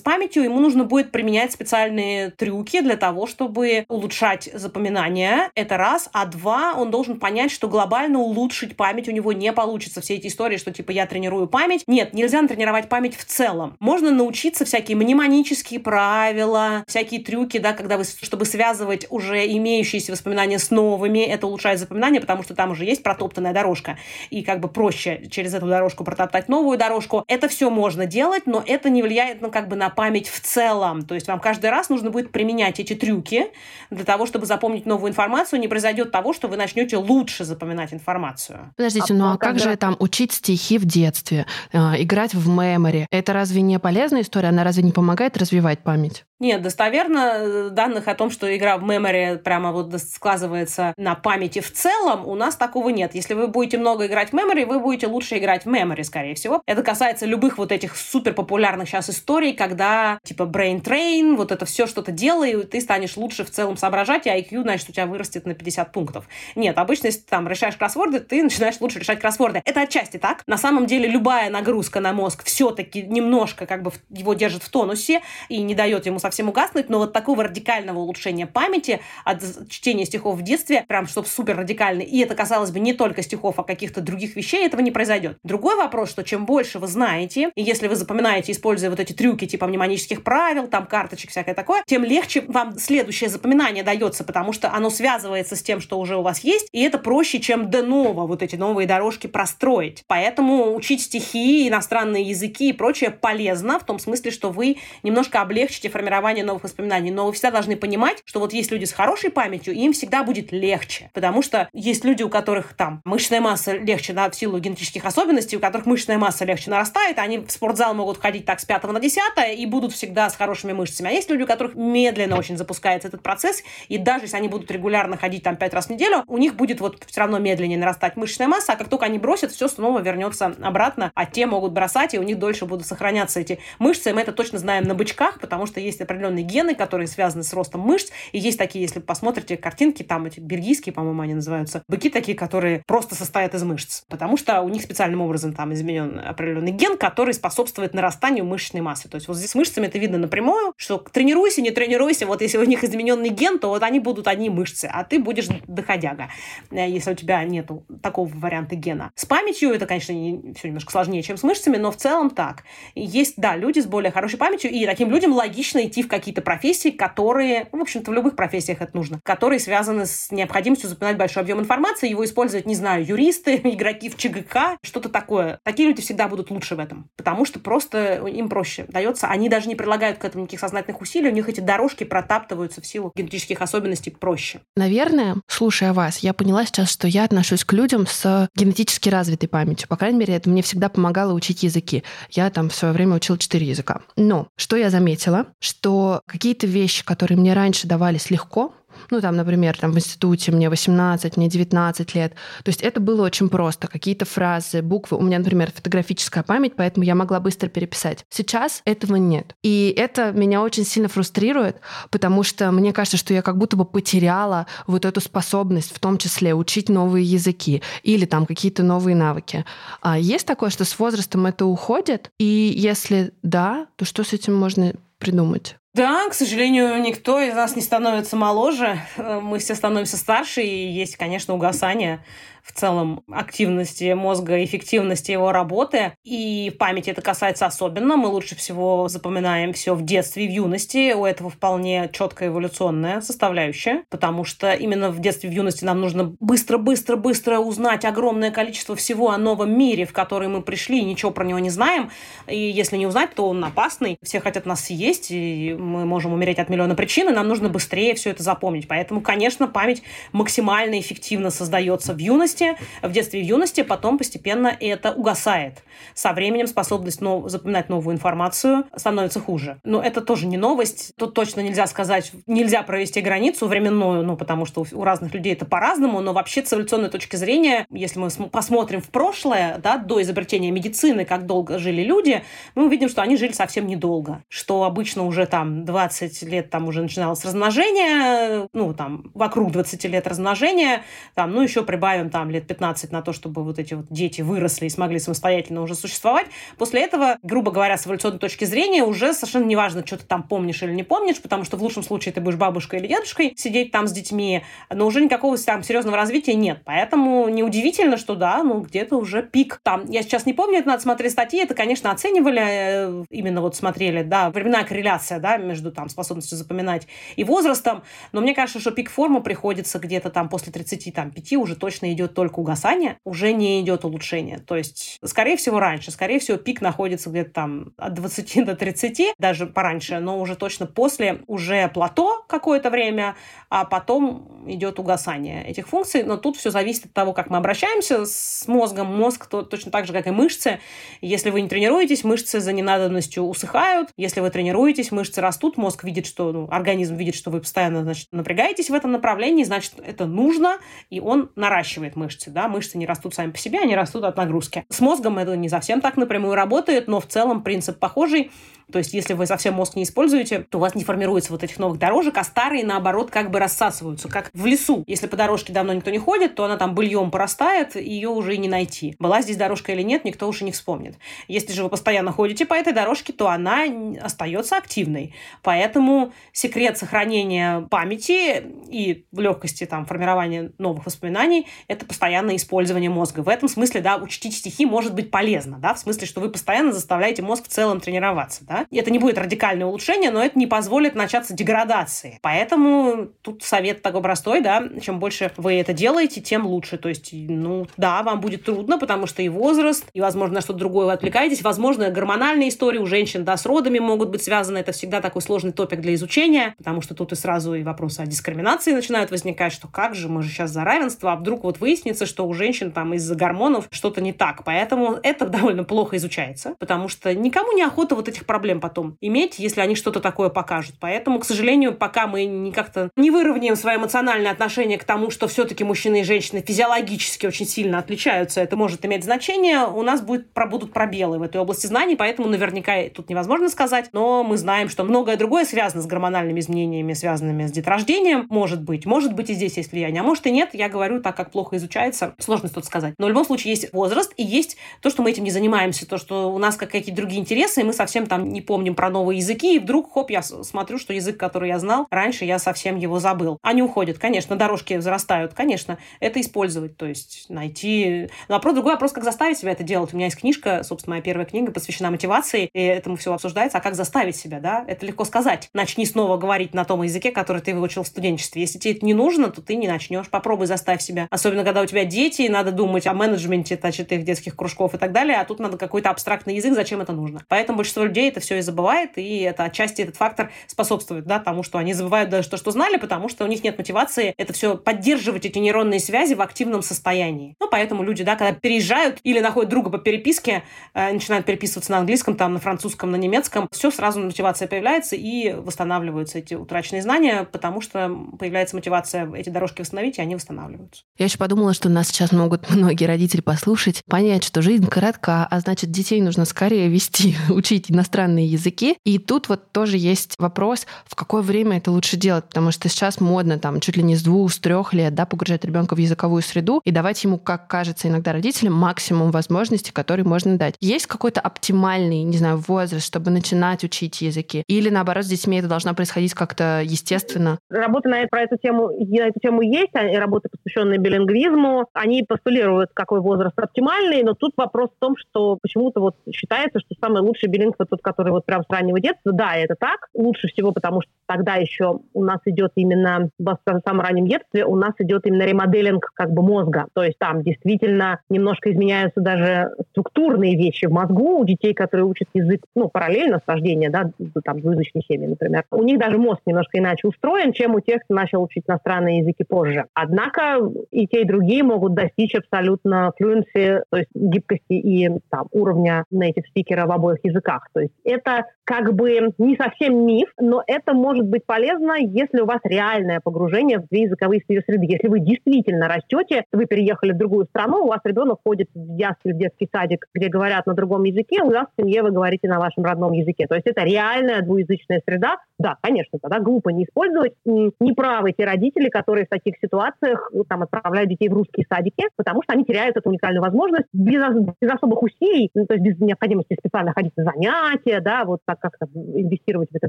памятью, ему нужно будет применять специальные трюки для того, чтобы улучшать запоминание. Это раз. А два, он должен понять, что глобально улучшить память у него не получится. Все эти истории, что типа я тренирую память. Нет, нельзя тренировать память в целом. Можно научиться всякие мнемонические правила, всякие трюки, да, когда вы, чтобы связывать уже имеющиеся воспоминания с новыми, это улучшает запоминание, потому что там уже есть протоптанная дорожка. И как бы проще через эту дорожку протоптать новую дорожку. Это все можно делать, но это не влияет ну, как бы на память в целом. То есть вам каждый раз нужно будет применять эти трюки для того, чтобы запомнить новую информацию. Не произойдет того, что вы начнете лучше запоминать информацию. Подождите, а ну а как же там учить стихи в детстве, э, играть в мемори? Это разве не полезная история? Она разве не помогает развивать память? Нет, достоверно э, данных о том, что игра в мемори прямо вот сказывается на памяти в целом, у нас такого нет. Если вы будете много играть в мемори, вы будете лучше играть в мемори, скорее всего. Это касается любых вот этих супер популярных сейчас историй, когда типа brain train, вот это все что-то делает, и ты станешь лучше в целом соображать, и IQ, значит, у тебя вырастет на 50 пунктов. Нет, обычно, если ты там решаешь кроссворды, ты начинаешь лучше решать кроссворды. Это отчасти так. На самом деле любая нагрузка на мозг все-таки немножко как бы его держит в тонусе и не дает ему совсем совсем угаснуть, но вот такого радикального улучшения памяти от чтения стихов в детстве, прям чтобы супер радикально, и это касалось бы не только стихов, а каких-то других вещей, этого не произойдет. Другой вопрос, что чем больше вы знаете, и если вы запоминаете, используя вот эти трюки типа мнемонических правил, там карточек, всякое такое, тем легче вам следующее запоминание дается, потому что оно связывается с тем, что уже у вас есть, и это проще, чем де ново вот эти новые дорожки простроить. Поэтому учить стихи, иностранные языки и прочее полезно в том смысле, что вы немножко облегчите формирование формирования новых воспоминаний. Но вы всегда должны понимать, что вот есть люди с хорошей памятью, и им всегда будет легче. Потому что есть люди, у которых там мышечная масса легче на, в силу генетических особенностей, у которых мышечная масса легче нарастает, они в спортзал могут ходить так с пятого на десятое и будут всегда с хорошими мышцами. А есть люди, у которых медленно очень запускается этот процесс, и даже если они будут регулярно ходить там пять раз в неделю, у них будет вот все равно медленнее нарастать мышечная масса, а как только они бросят, все снова вернется обратно, а те могут бросать, и у них дольше будут сохраняться эти мышцы. Мы это точно знаем на бычках, потому что есть определенные гены, которые связаны с ростом мышц. И есть такие, если посмотрите картинки, там эти бельгийские, по-моему, они называются, быки такие, которые просто состоят из мышц. Потому что у них специальным образом там изменен определенный ген, который способствует нарастанию мышечной массы. То есть вот здесь с мышцами это видно напрямую, что тренируйся, не тренируйся, вот если у них измененный ген, то вот они будут одни мышцы, а ты будешь доходяга, э, если у тебя нету такого варианта гена. С памятью это, конечно, не, все немножко сложнее, чем с мышцами, но в целом так. Есть, да, люди с более хорошей памятью, и таким людям логично идти перейти в какие-то профессии, которые, в общем-то, в любых профессиях это нужно, которые связаны с необходимостью запоминать большой объем информации, его использовать, не знаю, юристы, <laughs> игроки в ЧГК, что-то такое. Такие люди всегда будут лучше в этом, потому что просто им проще дается. Они даже не прилагают к этому никаких сознательных усилий, у них эти дорожки протаптываются в силу генетических особенностей проще. Наверное, слушая вас, я поняла сейчас, что я отношусь к людям с генетически развитой памятью. По крайней мере, это мне всегда помогало учить языки. Я там в свое время учила четыре языка. Но что я заметила, что какие-то вещи, которые мне раньше давались легко, ну, там, например, там в институте мне 18, мне 19 лет. То есть это было очень просто. Какие-то фразы, буквы. У меня, например, фотографическая память, поэтому я могла быстро переписать. Сейчас этого нет. И это меня очень сильно фрустрирует, потому что мне кажется, что я как будто бы потеряла вот эту способность, в том числе учить новые языки или там какие-то новые навыки. А есть такое, что с возрастом это уходит? И если да, то что с этим можно придумать? Да, к сожалению, никто из нас не становится моложе. Мы все становимся старше, и есть, конечно, угасание в целом активности мозга, эффективности его работы. И в памяти это касается особенно. Мы лучше всего запоминаем все в детстве и в юности. У этого вполне четкая эволюционная составляющая, потому что именно в детстве и в юности нам нужно быстро-быстро-быстро узнать огромное количество всего о новом мире, в который мы пришли, и ничего про него не знаем. И если не узнать, то он опасный. Все хотят нас съесть, и мы можем умереть от миллиона причин, и нам нужно быстрее все это запомнить. Поэтому, конечно, память максимально эффективно создается в юности, юности, в детстве и в юности, потом постепенно это угасает. Со временем способность нов... запоминать новую информацию становится хуже. Но это тоже не новость. Тут точно нельзя сказать, нельзя провести границу временную, ну, потому что у разных людей это по-разному, но вообще с эволюционной точки зрения, если мы посмотрим в прошлое, да, до изобретения медицины, как долго жили люди, мы увидим, что они жили совсем недолго, что обычно уже там 20 лет там уже начиналось размножение, ну, там, вокруг 20 лет размножения, там, ну, еще прибавим там там лет 15 на то, чтобы вот эти вот дети выросли и смогли самостоятельно уже существовать. После этого, грубо говоря, с эволюционной точки зрения, уже совершенно неважно, что ты там помнишь или не помнишь, потому что в лучшем случае ты будешь бабушкой или дедушкой сидеть там с детьми, но уже никакого там серьезного развития нет. Поэтому неудивительно, что да, ну где-то уже пик. Там, я сейчас не помню, это надо смотреть статьи, это, конечно, оценивали, э, именно вот смотрели, да, временная корреляция, да, между там способностью запоминать и возрастом, но мне кажется, что пик формы приходится где-то там после 35 уже точно идет только угасание, уже не идет улучшение. То есть, скорее всего, раньше. Скорее всего, пик находится где-то там от 20 до 30, даже пораньше, но уже точно после уже плато какое-то время, а потом идет угасание этих функций. Но тут все зависит от того, как мы обращаемся с мозгом. Мозг то, точно так же, как и мышцы. Если вы не тренируетесь, мышцы за ненадобностью усыхают. Если вы тренируетесь, мышцы растут, мозг видит, что ну, организм видит, что вы постоянно значит, напрягаетесь в этом направлении, значит, это нужно, и он наращивает мышцы. Да? Мышцы не растут сами по себе, они растут от нагрузки. С мозгом это не совсем так напрямую работает, но в целом принцип похожий. То есть, если вы совсем мозг не используете, то у вас не формируется вот этих новых дорожек, а старые, наоборот, как бы рассасываются, как в лесу. Если по дорожке давно никто не ходит, то она там быльем порастает, и ее уже и не найти. Была здесь дорожка или нет, никто уже не вспомнит. Если же вы постоянно ходите по этой дорожке, то она остается активной. Поэтому секрет сохранения памяти и легкости там, формирования новых воспоминаний – это постоянное использование мозга. В этом смысле, да, учтить стихи может быть полезно, да, в смысле, что вы постоянно заставляете мозг в целом тренироваться, да. И это не будет радикальное улучшение, но это не позволит начаться деградации. Поэтому тут совет такой простой, да, чем больше вы это делаете, тем лучше. То есть, ну, да, вам будет трудно, потому что и возраст, и, возможно, что-то другое вы отвлекаетесь. Возможно, гормональные истории у женщин, да, с родами могут быть связаны. Это всегда такой сложный топик для изучения, потому что тут и сразу и вопросы о дискриминации начинают возникать, что как же, мы же сейчас за равенство, а вдруг вот выяснится, что у женщин там из-за гормонов что-то не так. Поэтому это <laughs> довольно плохо изучается, потому что никому не охота вот этих проблем потом иметь, если они что-то такое покажут. Поэтому, к сожалению, пока мы не как-то не выровняем свое эмоциональное отношение к тому, что все-таки мужчины и женщины физиологически очень сильно отличаются, это может иметь значение, у нас будет, будут пробелы в этой области знаний, поэтому наверняка тут невозможно сказать, но мы знаем, что многое другое связано с гормональными изменениями, связанными с деторождением, может быть. Может быть и здесь есть влияние, а может и нет, я говорю так, как плохо изучается, сложно тут сказать. Но в любом случае есть возраст и есть то, что мы этим не занимаемся, то, что у нас какие-то другие интересы, и мы совсем там не помним про новые языки, и вдруг, хоп, я смотрю, что язык, который я знал, раньше я совсем его забыл. Они уходят, конечно, дорожки взрастают, конечно, это использовать, то есть найти... Вопрос, другой вопрос, как заставить себя это делать. У меня есть книжка, собственно, моя первая книга посвящена мотивации, и этому все обсуждается, а как заставить себя, да? Это легко сказать. Начни снова говорить на том языке, который ты выучил в студенчестве. Если тебе это не нужно, то ты не начнешь. Попробуй заставь себя. Особенно, когда у тебя дети, и надо думать о менеджменте, значит, их детских кружков и так далее, а тут надо какой-то абстрактный язык, зачем это нужно. Поэтому большинство людей это все и забывает, и это отчасти этот фактор способствует, да, тому, что они забывают даже то, что знали, потому что у них нет мотивации это все поддерживать, эти нейронные связи в активном состоянии. Ну, поэтому люди, да, когда переезжают или находят друга по переписке, э, начинают переписываться на английском, там, на французском, на немецком, все сразу мотивация появляется и восстанавливаются эти утраченные знания, потому что появляется мотивация эти дорожки восстановить, и они восстанавливаются. Я еще подумала, что нас сейчас могут <laughs> многие родители послушать, понять, что жизнь коротка, а значит, детей нужно скорее вести, <laughs> учить иностранные языки. И тут вот тоже есть вопрос, в какое время это лучше делать, потому что сейчас модно там чуть ли не с двух, с трех лет, да, погружать ребенка в языковую среду и давать ему, как кажется иногда родителям, максимум возможностей, которые можно дать. Есть какой-то оптимальный, не знаю, возраст, чтобы начинать учить языки? Или наоборот, с детьми это должно происходить как-то естественно? Работа на, про эту тему, на эту тему есть, работы, посвященные билингвизму. Они постулируют, какой возраст оптимальный, но тут вопрос в том, что почему-то вот считается, что самый лучший билинг это тот, который вот прям с раннего детства. Да, это так. Лучше всего, потому что тогда еще у нас идет именно в самом раннем детстве, у нас идет именно ремоделинг как бы мозга. То есть там действительно немножко изменяются даже структурные вещи в мозгу у детей, которые учат язык, ну, параллельно с рождения, да, там, двуязычной семьи, например. У них даже мозг немножко иначе устроен, чем у тех, кто начал учить иностранные языки позже. Однако и те, и другие могут достичь абсолютно fluency, то есть гибкости и там, уровня native спикера в обоих языках. То есть это как бы не совсем миф, но это может быть полезно, если у вас реальное погружение в две языковые среды. Если вы действительно растете, вы переехали в другую страну, у вас ребенок ходит в ясль, в детский садик, где говорят на другом языке, у вас в семье вы говорите на вашем родном языке. То есть это реальная двуязычная среда. Да, конечно, тогда глупо не использовать. Неправы те родители, которые в таких ситуациях ну, там, отправляют детей в русские садики, потому что они теряют эту уникальную возможность без, без особых усилий, ну, то есть без необходимости специально ходить на занятия, да, вот так как-то инвестировать в это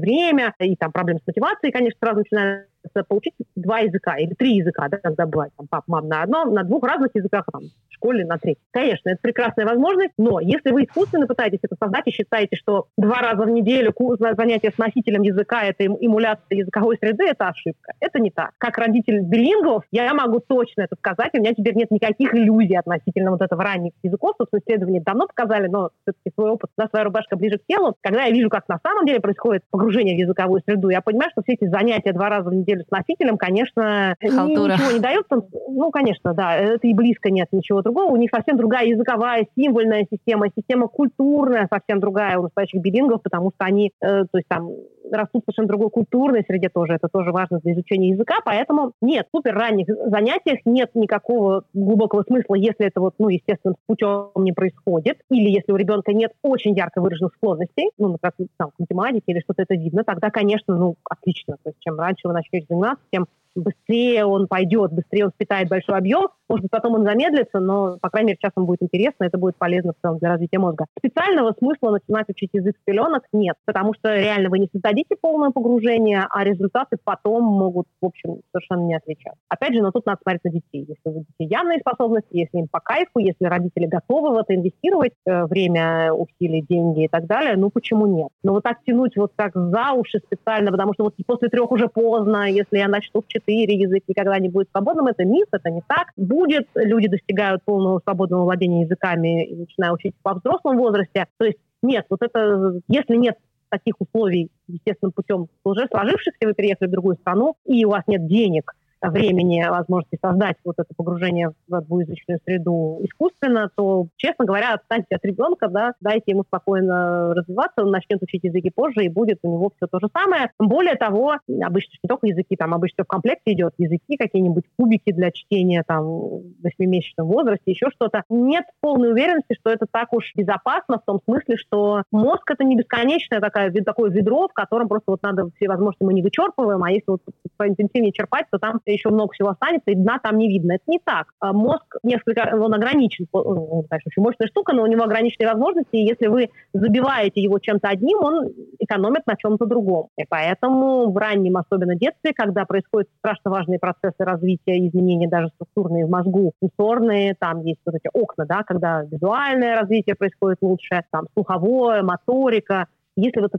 время, и там проблем с мотивацией, конечно, сразу начинают получить два языка или три языка, да, когда бывает там пап, мам на одном, на двух разных языках, там, в школе на третьем. Конечно, это прекрасная возможность, но если вы искусственно пытаетесь это создать и считаете, что два раза в неделю занятие с носителем языка — это эмуляция языковой среды, это ошибка. Это не так. Как родитель билингов, я могу точно это сказать, у меня теперь нет никаких иллюзий относительно вот этого ранних языков. Собственно, исследования давно показали, но все-таки свой опыт, да, своя рубашка ближе к телу. Когда я вижу, как на самом деле происходит погружение в языковую среду, я понимаю, что все эти занятия два раза в неделю с носителем, конечно, Халтура. ничего не дают. Ну, конечно, да, это и близко нет ничего другого. У них совсем другая языковая, символьная система, система культурная совсем другая у настоящих билингов, потому что они, э, то есть там растут в совершенно другой культурной среде тоже, это тоже важно для изучения языка, поэтому нет, супер ранних занятиях нет никакого глубокого смысла, если это вот, ну, естественным путем не происходит, или если у ребенка нет очень ярко выраженных склонностей, ну, например, там, к математике или что-то это видно, тогда, конечно, ну, отлично, то есть чем раньше вы начнете заниматься, тем быстрее он пойдет, быстрее он впитает большой объем, может быть, потом он замедлится, но, по крайней мере, сейчас он будет интересно, это будет полезно в целом для развития мозга. Специального смысла начинать учить язык с пеленок нет, потому что реально вы не создадите полное погружение, а результаты потом могут, в общем, совершенно не отличаться. Опять же, но тут надо смотреть на детей. Если у детей явные способности, если им по кайфу, если родители готовы в это инвестировать э, время, усилия, деньги и так далее, ну почему нет? Но вот так тянуть вот так за уши специально, потому что вот после трех уже поздно, если я начну в четыре, язык никогда не будет свободным, это миф, это не так будет, люди достигают полного свободного владения языками и начинают учиться во взрослом возрасте. То есть нет, вот это, если нет таких условий естественным путем уже сложившихся, вы переехали в другую страну, и у вас нет денег – времени, возможности создать вот это погружение в двуязычную среду искусственно, то, честно говоря, отстаньте от ребенка, да, дайте ему спокойно развиваться, он начнет учить языки позже, и будет у него все то же самое. Более того, обычно не только языки, там обычно в комплекте идет языки, какие-нибудь кубики для чтения там в восьмимесячном возрасте, еще что-то. Нет полной уверенности, что это так уж безопасно в том смысле, что мозг это не бесконечное такое, такое ведро, в котором просто вот надо все возможности мы не вычерпываем, а если вот поинтенсивнее черпать, то там еще много всего останется, и дна там не видно. Это не так. А мозг несколько, он ограничен, он, конечно, очень мощная штука, но у него ограниченные возможности, и если вы забиваете его чем-то одним, он экономит на чем-то другом. И поэтому в раннем, особенно детстве, когда происходят страшно важные процессы развития, изменения даже структурные в мозгу, сенсорные, там есть вот эти окна, да, когда визуальное развитие происходит лучше, там слуховое, моторика, если вот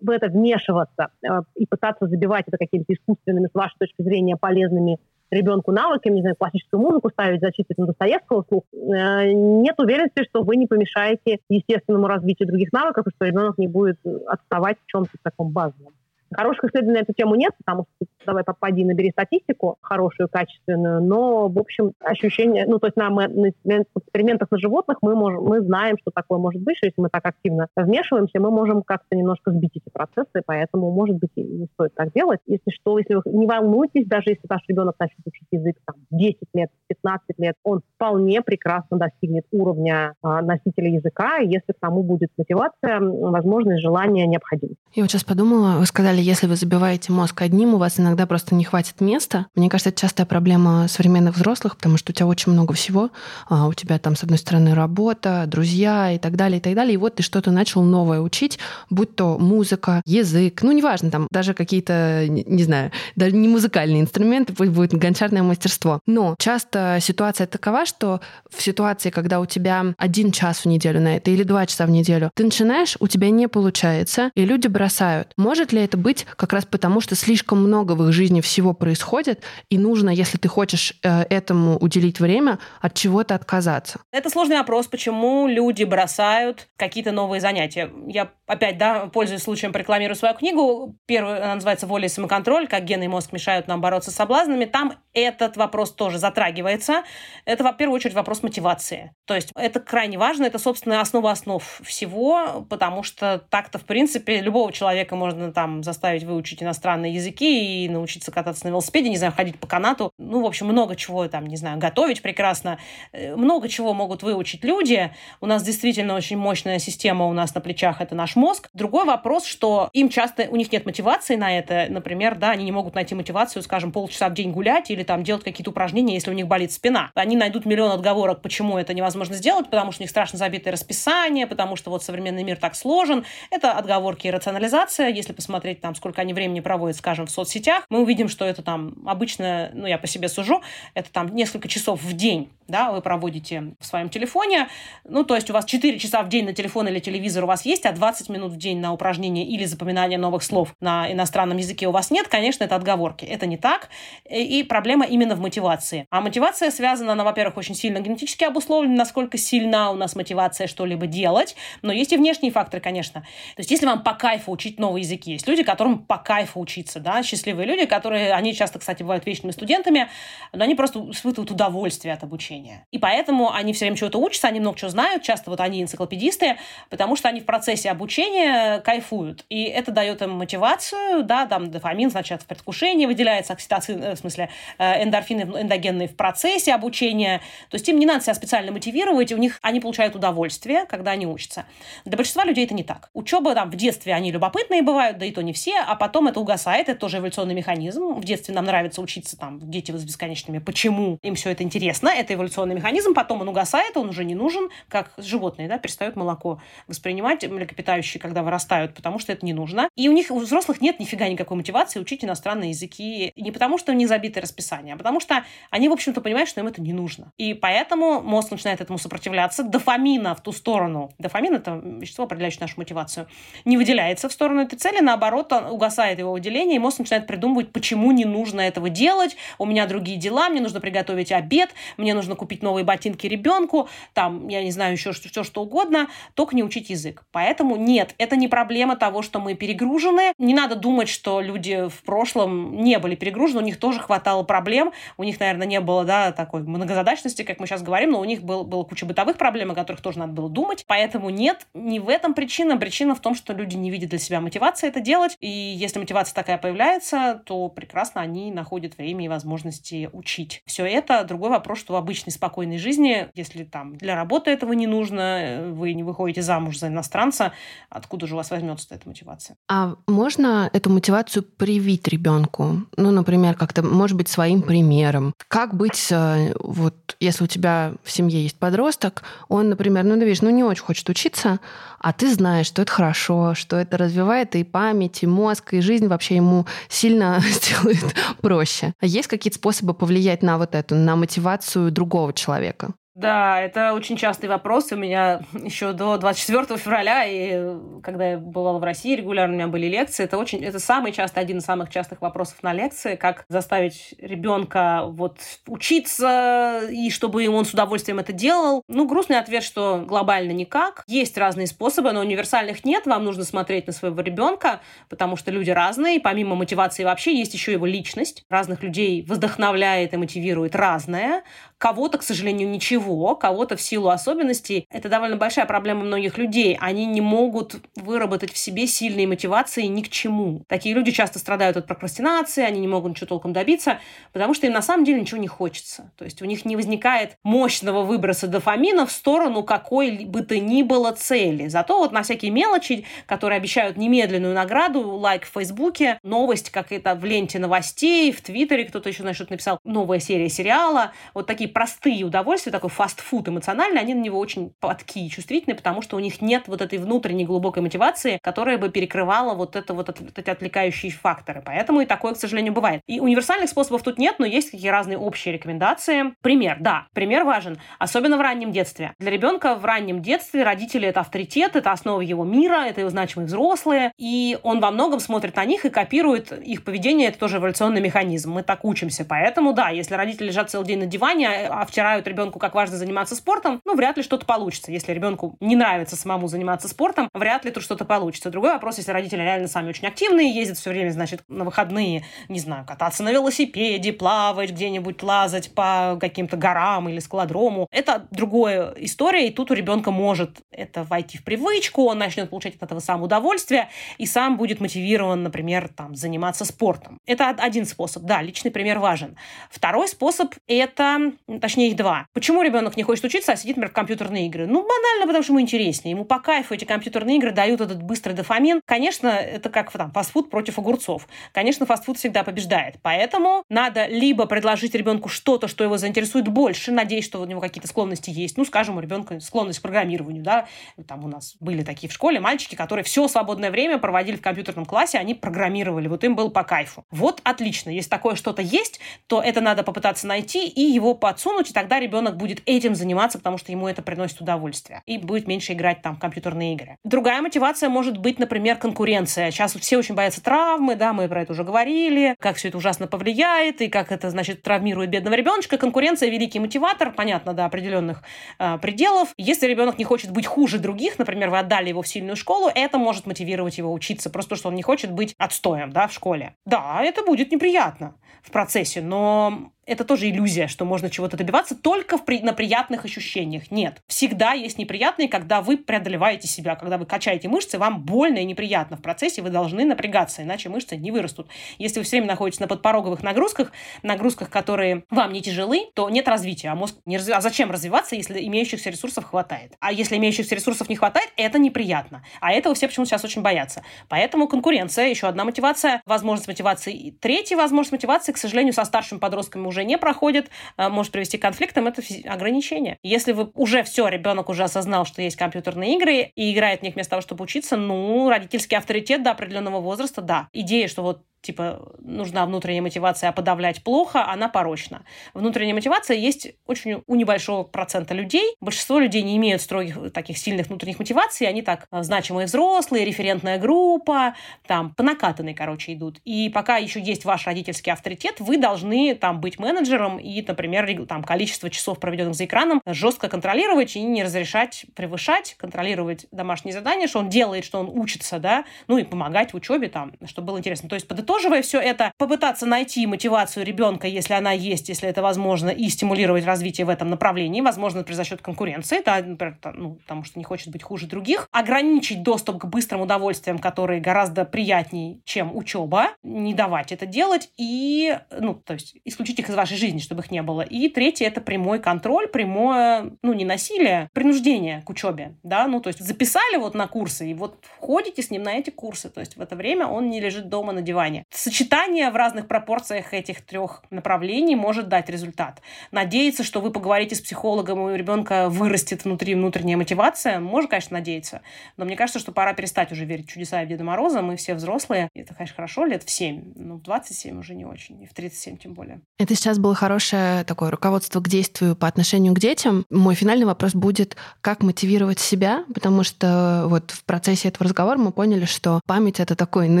в это вмешиваться э, и пытаться забивать это какими-то искусственными, с вашей точки зрения, полезными ребенку навыками, не знаю, классическую музыку ставить, зачитывать на Достоевского вслух, э, нет уверенности, что вы не помешаете естественному развитию других навыков, и что ребенок не будет отставать в чем-то таком базовом. Хороших исследований на эту тему нет, потому что давай попади, набери статистику хорошую, качественную, но, в общем, ощущение, ну, то есть на, на, на экспериментах на животных мы, можем, мы знаем, что такое может быть, что если мы так активно вмешиваемся, мы можем как-то немножко сбить эти процессы, поэтому, может быть, и не стоит так делать. Если что, если вы не волнуйтесь, даже если ваш ребенок начнет учить язык там, 10 лет, 15 лет, он вполне прекрасно достигнет уровня а, носителя языка, если к тому будет мотивация, возможность, желание, необходимость. Я вот сейчас подумала, вы сказали, если вы забиваете мозг одним, у вас иногда просто не хватит места. Мне кажется, это частая проблема современных взрослых, потому что у тебя очень много всего. А у тебя там, с одной стороны, работа, друзья и так далее, и так далее. И вот ты что-то начал новое учить, будь то музыка, язык, ну, неважно, там даже какие-то, не знаю, даже не музыкальные инструменты, пусть будет гончарное мастерство. Но часто ситуация такова, что в ситуации, когда у тебя один час в неделю на это или два часа в неделю, ты начинаешь, у тебя не получается, и люди бросают. Может ли это быть быть как раз потому, что слишком много в их жизни всего происходит, и нужно, если ты хочешь э, этому уделить время, от чего-то отказаться. Это сложный вопрос, почему люди бросают какие-то новые занятия. Я опять, да, пользуясь случаем, рекламирую свою книгу. Первая, она называется «Воля и самоконтроль. Как гены и мозг мешают нам бороться с соблазнами». Там этот вопрос тоже затрагивается. Это, во первую очередь, вопрос мотивации. То есть это крайне важно, это, собственно, основа основ всего, потому что так-то, в принципе, любого человека можно там заставить заставить выучить иностранные языки и научиться кататься на велосипеде, не знаю, ходить по канату. Ну, в общем, много чего там, не знаю, готовить прекрасно. Э, много чего могут выучить люди. У нас действительно очень мощная система у нас на плечах, это наш мозг. Другой вопрос, что им часто, у них нет мотивации на это. Например, да, они не могут найти мотивацию, скажем, полчаса в день гулять или там делать какие-то упражнения, если у них болит спина. Они найдут миллион отговорок, почему это невозможно сделать, потому что у них страшно забитое расписание, потому что вот современный мир так сложен. Это отговорки и рационализация. Если посмотреть там там, сколько они времени проводят, скажем, в соцсетях, мы увидим, что это там обычно, ну, я по себе сужу, это там несколько часов в день да, вы проводите в своем телефоне. Ну, то есть у вас 4 часа в день на телефон или телевизор у вас есть, а 20 минут в день на упражнение или запоминание новых слов на иностранном языке у вас нет, конечно, это отговорки. Это не так. И проблема именно в мотивации. А мотивация связана, она, во-первых, очень сильно генетически обусловлена, насколько сильна у нас мотивация что-либо делать. Но есть и внешние факторы, конечно. То есть если вам по кайфу учить новые языки, есть люди, которым по кайфу учиться, да, счастливые люди, которые, они часто, кстати, бывают вечными студентами, но они просто испытывают удовольствие от обучения. И поэтому они все время чего-то учатся, они много чего знают, часто вот они энциклопедисты, потому что они в процессе обучения кайфуют. И это дает им мотивацию, да, там дофамин, значит, в предвкушении выделяется окситоцин, э, в смысле э, эндорфины эндогенные в процессе обучения. То есть им не надо себя специально мотивировать, у них они получают удовольствие, когда они учатся. Для большинства людей это не так. Учеба там в детстве они любопытные бывают, да и то не все, а потом это угасает, это тоже эволюционный механизм. В детстве нам нравится учиться там, дети с бесконечными, почему им все это интересно, это эволюционный механизм, потом он угасает, он уже не нужен, как животные, да, перестают молоко воспринимать, млекопитающие, когда вырастают, потому что это не нужно. И у них, у взрослых нет нифига никакой мотивации учить иностранные языки. Не потому, что у них забитое расписание, а потому что они, в общем-то, понимают, что им это не нужно. И поэтому мозг начинает этому сопротивляться. Дофамина в ту сторону, дофамин — это вещество, определяющее нашу мотивацию, не выделяется в сторону этой цели, наоборот, он угасает его выделение, и мозг начинает придумывать, почему не нужно этого делать, у меня другие дела, мне нужно приготовить обед, мне нужно купить новые ботинки ребенку, там, я не знаю, еще все что угодно, только не учить язык. Поэтому нет, это не проблема того, что мы перегружены. Не надо думать, что люди в прошлом не были перегружены, у них тоже хватало проблем, у них, наверное, не было, да, такой многозадачности, как мы сейчас говорим, но у них был, была куча бытовых проблем, о которых тоже надо было думать. Поэтому нет, не в этом причина. Причина в том, что люди не видят для себя мотивации это делать. И если мотивация такая появляется, то прекрасно они находят время и возможности учить. Все это другой вопрос, что в обычной спокойной жизни, если там для работы этого не нужно, вы не выходите замуж за иностранца, откуда же у вас возьмется эта мотивация? А можно эту мотивацию привить ребенку? Ну, например, как-то, может быть, своим примером. Как быть, э, вот, если у тебя в семье есть подросток, он, например, ну, видишь, ну, не очень хочет учиться, а ты знаешь, что это хорошо, что это развивает и память, и мозг, и жизнь вообще ему сильно <laughs> сделает проще. А есть какие-то способы повлиять на вот эту, на мотивацию другого человека? Да, это очень частый вопрос. У меня <laughs> еще до 24 февраля, и когда я бывала в России, регулярно у меня были лекции. Это очень, это самый частый, один из самых частых вопросов на лекции, как заставить ребенка вот учиться, и чтобы он с удовольствием это делал. Ну, грустный ответ, что глобально никак. Есть разные способы, но универсальных нет. Вам нужно смотреть на своего ребенка, потому что люди разные. Помимо мотивации вообще есть еще его личность. Разных людей вдохновляет и мотивирует разное. Кого-то, к сожалению, ничего, кого-то в силу особенностей. Это довольно большая проблема многих людей. Они не могут выработать в себе сильные мотивации ни к чему. Такие люди часто страдают от прокрастинации, они не могут ничего толком добиться, потому что им на самом деле ничего не хочется. То есть у них не возникает мощного выброса дофамина в сторону какой бы то ни было цели. Зато вот на всякие мелочи, которые обещают немедленную награду, лайк в Фейсбуке, новость какая-то в ленте новостей, в Твиттере кто-то еще, значит, написал, новая серия сериала, вот такие простые удовольствия, такой фастфуд эмоциональный, они на него очень подки и чувствительны, потому что у них нет вот этой внутренней глубокой мотивации, которая бы перекрывала вот, это, вот, вот эти отвлекающие факторы. Поэтому и такое, к сожалению, бывает. И универсальных способов тут нет, но есть какие разные общие рекомендации. Пример, да, пример важен, особенно в раннем детстве. Для ребенка в раннем детстве родители это авторитет, это основа его мира, это его значимые взрослые, и он во многом смотрит на них и копирует их поведение, это тоже эволюционный механизм. Мы так учимся. Поэтому, да, если родители лежат целый день на диване, а втирают ребенку, как важно заниматься спортом, ну, вряд ли что-то получится. Если ребенку не нравится самому заниматься спортом, вряд ли тут что-то получится. Другой вопрос, если родители реально сами очень активные, ездят все время, значит, на выходные, не знаю, кататься на велосипеде, плавать где-нибудь, лазать по каким-то горам или скалодрому. Это другая история, и тут у ребенка может это войти в привычку, он начнет получать от этого сам удовольствие и сам будет мотивирован, например, там, заниматься спортом. Это один способ. Да, личный пример важен. Второй способ – это точнее их два. Почему ребенок не хочет учиться, а сидит, например, в компьютерные игры? Ну, банально, потому что ему интереснее. Ему по кайфу эти компьютерные игры дают этот быстрый дофамин. Конечно, это как там фастфуд против огурцов. Конечно, фастфуд всегда побеждает. Поэтому надо либо предложить ребенку что-то, что его заинтересует больше, надеясь, что у него какие-то склонности есть. Ну, скажем, у ребенка склонность к программированию, да. Там у нас были такие в школе мальчики, которые все свободное время проводили в компьютерном классе, они программировали. Вот им было по кайфу. Вот отлично. Если такое что-то есть, то это надо попытаться найти и его подсунуть, и тогда ребенок будет этим заниматься, потому что ему это приносит удовольствие. И будет меньше играть там в компьютерные игры. Другая мотивация может быть, например, конкуренция. Сейчас все очень боятся травмы, да, мы про это уже говорили, как все это ужасно повлияет, и как это, значит, травмирует бедного ребеночка. Конкуренция – великий мотиватор, понятно, до определенных э, пределов. Если ребенок не хочет быть хуже других, например, вы отдали его в сильную школу, это может мотивировать его учиться, просто что он не хочет быть отстоем, да, в школе. Да, это будет неприятно в процессе, но это тоже иллюзия, что можно чего-то добиваться только в при... на приятных ощущениях. Нет. Всегда есть неприятные, когда вы преодолеваете себя, когда вы качаете мышцы, вам больно и неприятно в процессе, вы должны напрягаться, иначе мышцы не вырастут. Если вы все время находитесь на подпороговых нагрузках, нагрузках, которые вам не тяжелы, то нет развития, а мозг не разви... А зачем развиваться, если имеющихся ресурсов хватает? А если имеющихся ресурсов не хватает, это неприятно. А этого все почему-то сейчас очень боятся. Поэтому конкуренция, еще одна мотивация, возможность мотивации. И третья возможность мотивации, к сожалению, со старшими подростками уже уже не проходит, э, может привести к конфликтам, это ограничение. Если вы уже все, ребенок уже осознал, что есть компьютерные игры и играет в них вместо того, чтобы учиться, ну, родительский авторитет до определенного возраста, да. Идея, что вот типа нужна внутренняя мотивация, а подавлять плохо, она порочна. Внутренняя мотивация есть очень у небольшого процента людей. Большинство людей не имеют строгих таких сильных внутренних мотиваций, они так э, значимые взрослые, референтная группа, там по накатанной, короче, идут. И пока еще есть ваш родительский авторитет, вы должны там быть менеджером и, например, там количество часов, проведенных за экраном, жестко контролировать и не разрешать превышать, контролировать домашние задания, что он делает, что он учится, да, ну и помогать в учебе там, чтобы было интересно. То есть, подытожить подытоживая все это, попытаться найти мотивацию ребенка, если она есть, если это возможно, и стимулировать развитие в этом направлении, возможно, например, за счет конкуренции, да, например, ну, потому что не хочет быть хуже других, ограничить доступ к быстрым удовольствиям, которые гораздо приятнее, чем учеба, не давать это делать и, ну, то есть исключить их из вашей жизни, чтобы их не было. И третье — это прямой контроль, прямое, ну, не насилие, принуждение к учебе, да, ну, то есть записали вот на курсы, и вот ходите с ним на эти курсы, то есть в это время он не лежит дома на диване. Сочетание в разных пропорциях этих трех направлений может дать результат. Надеяться, что вы поговорите с психологом, и у ребенка вырастет внутри внутренняя мотивация, можно, конечно, надеяться, но мне кажется, что пора перестать уже верить в чудеса и в Деда Мороза, мы все взрослые, это, конечно, хорошо, лет в 7, но в 27 уже не очень, и в 37 тем более. Это сейчас было хорошее такое руководство к действию по отношению к детям. Мой финальный вопрос будет, как мотивировать себя, потому что вот в процессе этого разговора мы поняли, что память — это такой, ну,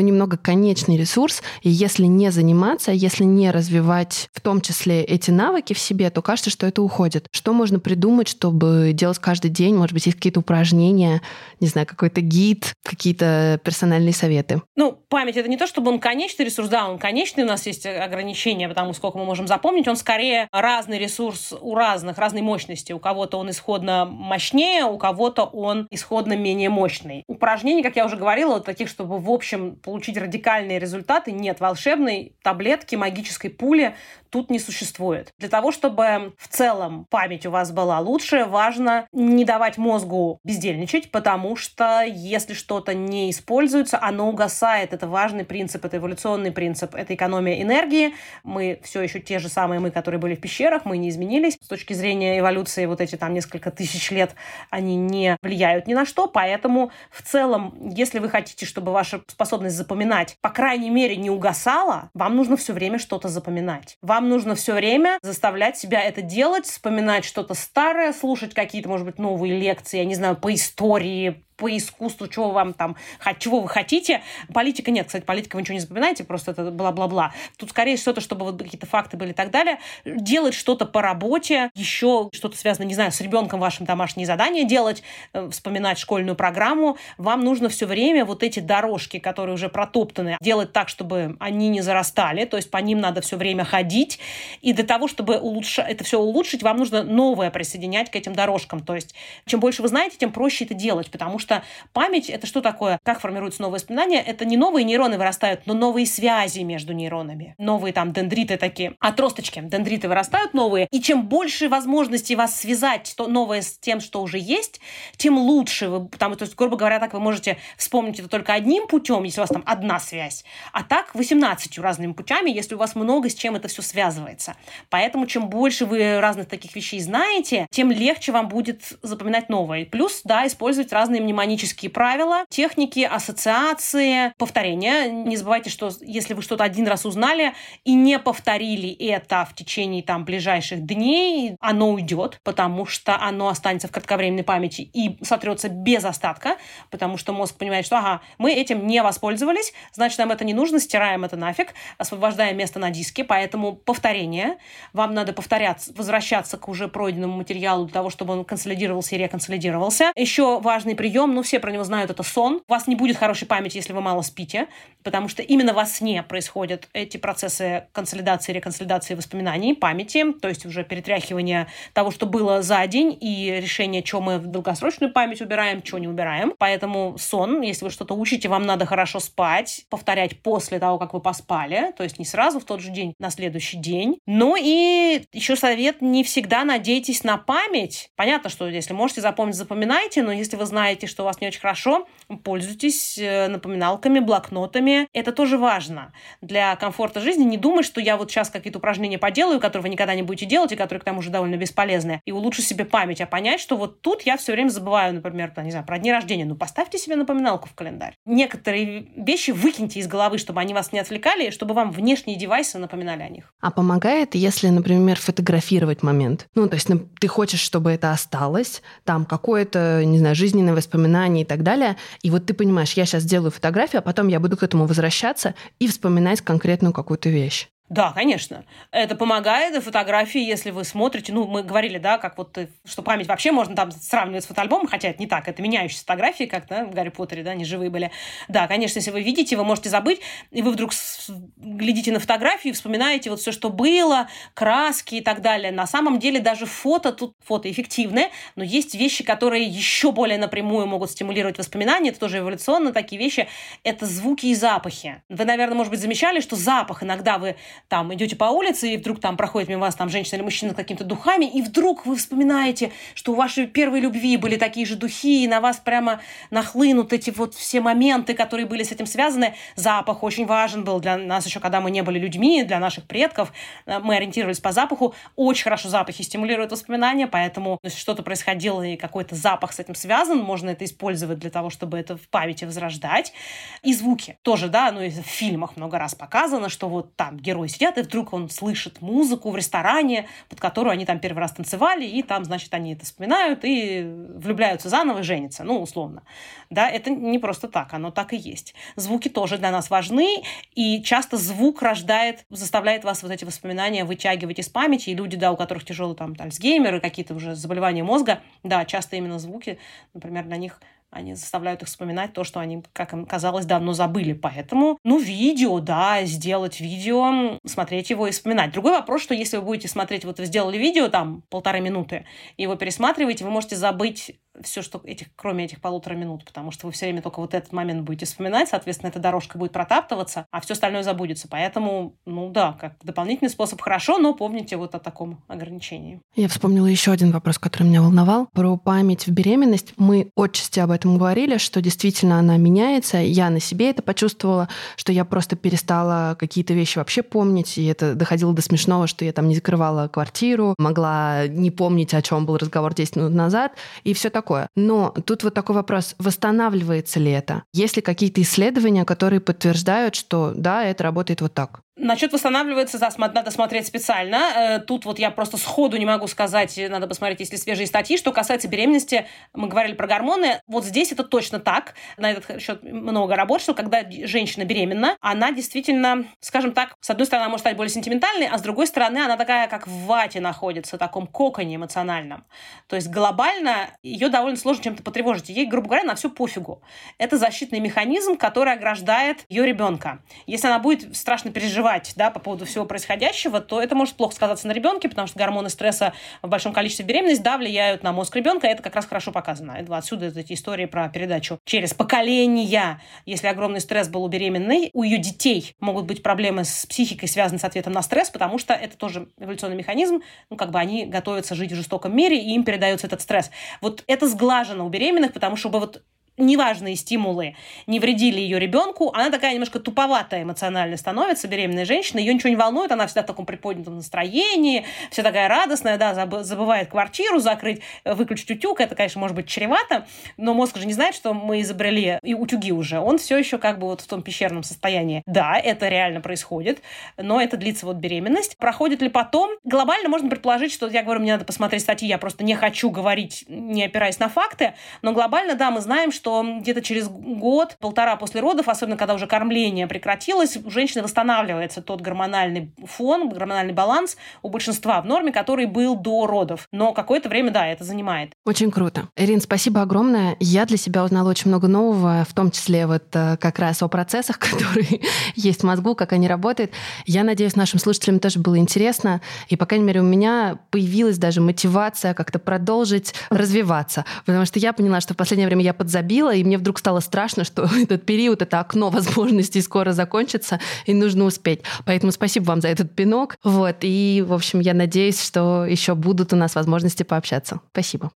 немного конечный ресурс, и если не заниматься, если не развивать в том числе эти навыки в себе, то кажется, что это уходит. Что можно придумать, чтобы делать каждый день? Может быть, есть какие-то упражнения, не знаю, какой-то гид, какие-то персональные советы? Ну, память — это не то, чтобы он конечный ресурс, да, он конечный, у нас есть ограничения, потому сколько мы можем запомнить, он скорее разный ресурс у разных, разной мощности. У кого-то он исходно мощнее, у кого-то он исходно менее мощный. Упражнений, как я уже говорила, вот таких, чтобы в общем получить радикальные результаты, нет. Волшебной таблетки, магической пули тут не существует. Для того, чтобы в целом память у вас была лучше, важно не давать мозгу бездельничать, потому что если что-то не используется, оно угасает. Это важный принцип, это эволюционный принцип, это экономия энергии. Мы все еще те же самые мы, которые были в пещерах, мы не изменились. С точки зрения эволюции вот эти там несколько тысяч лет, они не влияют ни на что, поэтому в целом, если вы хотите, чтобы ваша способность запоминать, по крайней мере, не угасала, вам нужно все время что-то запоминать. Вам вам нужно все время заставлять себя это делать, вспоминать что-то старое, слушать какие-то, может быть, новые лекции, я не знаю, по истории, по искусству, чего вам там, чего вы хотите. Политика нет, кстати, политика вы ничего не запоминаете, просто это бла-бла-бла. Тут скорее что-то, чтобы вот какие-то факты были и так далее. Делать что-то по работе, еще что-то связано, не знаю, с ребенком вашим домашние задания делать, э, вспоминать школьную программу. Вам нужно все время вот эти дорожки, которые уже протоптаны, делать так, чтобы они не зарастали, то есть по ним надо все время ходить. И для того, чтобы улучшать, это все улучшить, вам нужно новое присоединять к этим дорожкам. То есть чем больше вы знаете, тем проще это делать, потому что что память — это что такое? Как формируются новые воспоминания? Это не новые нейроны вырастают, но новые связи между нейронами. Новые там дендриты такие, отросточки, дендриты вырастают новые. И чем больше возможностей вас связать то новое с тем, что уже есть, тем лучше вы, потому, то есть, грубо говоря, так вы можете вспомнить это только одним путем, если у вас там одна связь, а так 18 разными путями, если у вас много с чем это все связывается. Поэтому чем больше вы разных таких вещей знаете, тем легче вам будет запоминать новое. Плюс, да, использовать разные мнемонические мнемонические правила, техники, ассоциации, повторения. Не забывайте, что если вы что-то один раз узнали и не повторили это в течение там ближайших дней, оно уйдет, потому что оно останется в кратковременной памяти и сотрется без остатка, потому что мозг понимает, что ага, мы этим не воспользовались, значит, нам это не нужно, стираем это нафиг, освобождаем место на диске, поэтому повторение. Вам надо повторяться, возвращаться к уже пройденному материалу для того, чтобы он консолидировался и реконсолидировался. Еще важный прием прием, ну, все про него знают, это сон. У вас не будет хорошей памяти, если вы мало спите, потому что именно во сне происходят эти процессы консолидации, реконсолидации воспоминаний, памяти, то есть уже перетряхивание того, что было за день, и решение, что мы в долгосрочную память убираем, что не убираем. Поэтому сон, если вы что-то учите, вам надо хорошо спать, повторять после того, как вы поспали, то есть не сразу в тот же день, на следующий день. Ну и еще совет, не всегда надейтесь на память. Понятно, что если можете запомнить, запоминайте, но если вы знаете, что у вас не очень хорошо, пользуйтесь э, напоминалками, блокнотами. Это тоже важно для комфорта жизни. Не думай, что я вот сейчас какие-то упражнения поделаю, которые вы никогда не будете делать, и которые к тому же довольно бесполезны, и улучшу себе память, а понять, что вот тут я все время забываю, например, не знаю, про дни рождения. Ну, поставьте себе напоминалку в календарь. Некоторые вещи выкиньте из головы, чтобы они вас не отвлекали, чтобы вам внешние девайсы напоминали о них. А помогает, если, например, фотографировать момент? Ну, то есть ты хочешь, чтобы это осталось, там какое-то, не знаю, жизненное воспоминание и так далее, и вот ты понимаешь, я сейчас сделаю фотографию, а потом я буду к этому возвращаться и вспоминать конкретную какую-то вещь. Да, конечно. Это помогает, фотографии, если вы смотрите, ну, мы говорили, да, как вот, что память вообще можно там сравнивать с фотоальбомом, хотя это не так, это меняющиеся фотографии, как да, в Гарри Поттере, да, они живые были. Да, конечно, если вы видите, вы можете забыть, и вы вдруг глядите на фотографии, вспоминаете вот все, что было, краски и так далее. На самом деле даже фото, тут фото эффективное, но есть вещи, которые еще более напрямую могут стимулировать воспоминания, это тоже эволюционно такие вещи, это звуки и запахи. Вы, наверное, может быть, замечали, что запах иногда вы там идете по улице, и вдруг там проходит мимо вас там женщина или мужчина с какими-то духами, и вдруг вы вспоминаете, что у вашей первой любви были такие же духи, и на вас прямо нахлынут эти вот все моменты, которые были с этим связаны. Запах очень важен был для нас еще, когда мы не были людьми, для наших предков. Э, мы ориентировались по запаху. Очень хорошо запахи стимулируют воспоминания, поэтому если что-то происходило и какой-то запах с этим связан, можно это использовать для того, чтобы это в памяти возрождать. И звуки тоже, да, ну, в фильмах много раз показано, что вот там герой сидят, и вдруг он слышит музыку в ресторане, под которую они там первый раз танцевали, и там, значит, они это вспоминают и влюбляются заново и женятся, ну, условно. Да, это не просто так, оно так и есть. Звуки тоже для нас важны, и часто звук рождает, заставляет вас вот эти воспоминания вытягивать из памяти, и люди, да, у которых тяжелый там альцгеймер какие-то уже заболевания мозга, да, часто именно звуки, например, для них они заставляют их вспоминать то, что они, как им казалось, давно забыли. Поэтому, ну, видео, да, сделать видео, смотреть его и вспоминать. Другой вопрос, что если вы будете смотреть, вот вы сделали видео там полторы минуты, его пересматриваете, вы можете забыть все, что этих, кроме этих полутора минут, потому что вы все время только вот этот момент будете вспоминать, соответственно, эта дорожка будет протаптываться, а все остальное забудется. Поэтому, ну да, как дополнительный способ хорошо, но помните вот о таком ограничении. Я вспомнила еще один вопрос, который меня волновал. Про память в беременность. Мы отчасти об этом говорили, что действительно она меняется. Я на себе это почувствовала, что я просто перестала какие-то вещи вообще помнить, и это доходило до смешного, что я там не закрывала квартиру, могла не помнить, о чем был разговор 10 минут назад, и все такое такое. Но тут вот такой вопрос, восстанавливается ли это? Есть ли какие-то исследования, которые подтверждают, что да, это работает вот так? Насчет восстанавливается, да, надо смотреть специально. Э, тут вот я просто сходу не могу сказать, надо посмотреть, если свежие статьи. Что касается беременности, мы говорили про гормоны. Вот здесь это точно так. На этот счет много работ, что когда женщина беременна, она действительно, скажем так, с одной стороны, она может стать более сентиментальной, а с другой стороны, она такая, как в вате находится, в таком коконе эмоциональном. То есть глобально ее довольно сложно чем-то потревожить. Ей, грубо говоря, на все пофигу. Это защитный механизм, который ограждает ее ребенка. Если она будет страшно переживать переживать да, по поводу всего происходящего, то это может плохо сказаться на ребенке, потому что гормоны стресса в большом количестве беременности да, влияют на мозг ребенка. Это как раз хорошо показано. Отсюда эти истории про передачу через поколения. Если огромный стресс был у беременной, у ее детей могут быть проблемы с психикой, связанные с ответом на стресс, потому что это тоже эволюционный механизм. Ну, как бы они готовятся жить в жестоком мире, и им передается этот стресс. Вот это сглажено у беременных, потому что чтобы вот неважные стимулы не вредили ее ребенку, она такая немножко туповатая эмоционально становится, беременная женщина, ее ничего не волнует, она всегда в таком приподнятом настроении, вся такая радостная, да, забывает квартиру закрыть, выключить утюг, это, конечно, может быть чревато, но мозг же не знает, что мы изобрели и утюги уже, он все еще как бы вот в том пещерном состоянии. Да, это реально происходит, но это длится вот беременность. Проходит ли потом? Глобально можно предположить, что, я говорю, мне надо посмотреть статьи, я просто не хочу говорить, не опираясь на факты, но глобально, да, мы знаем, что что где-то через год, полтора после родов, особенно когда уже кормление прекратилось, у женщины восстанавливается тот гормональный фон, гормональный баланс у большинства в норме, который был до родов. Но какое-то время, да, это занимает. Очень круто. Ирин, спасибо огромное. Я для себя узнала очень много нового, в том числе вот э, как раз о процессах, <laughs> которые есть в мозгу, как они работают. Я надеюсь, нашим слушателям тоже было интересно. И, по крайней мере, у меня появилась даже мотивация как-то продолжить развиваться. Потому что я поняла, что в последнее время я подзабила, забила, и мне вдруг стало страшно, что <laughs> этот период, это окно возможностей скоро закончится, и нужно успеть. Поэтому спасибо вам за этот пинок. Вот, и, в общем, я надеюсь, что еще будут у нас возможности пообщаться. Спасибо.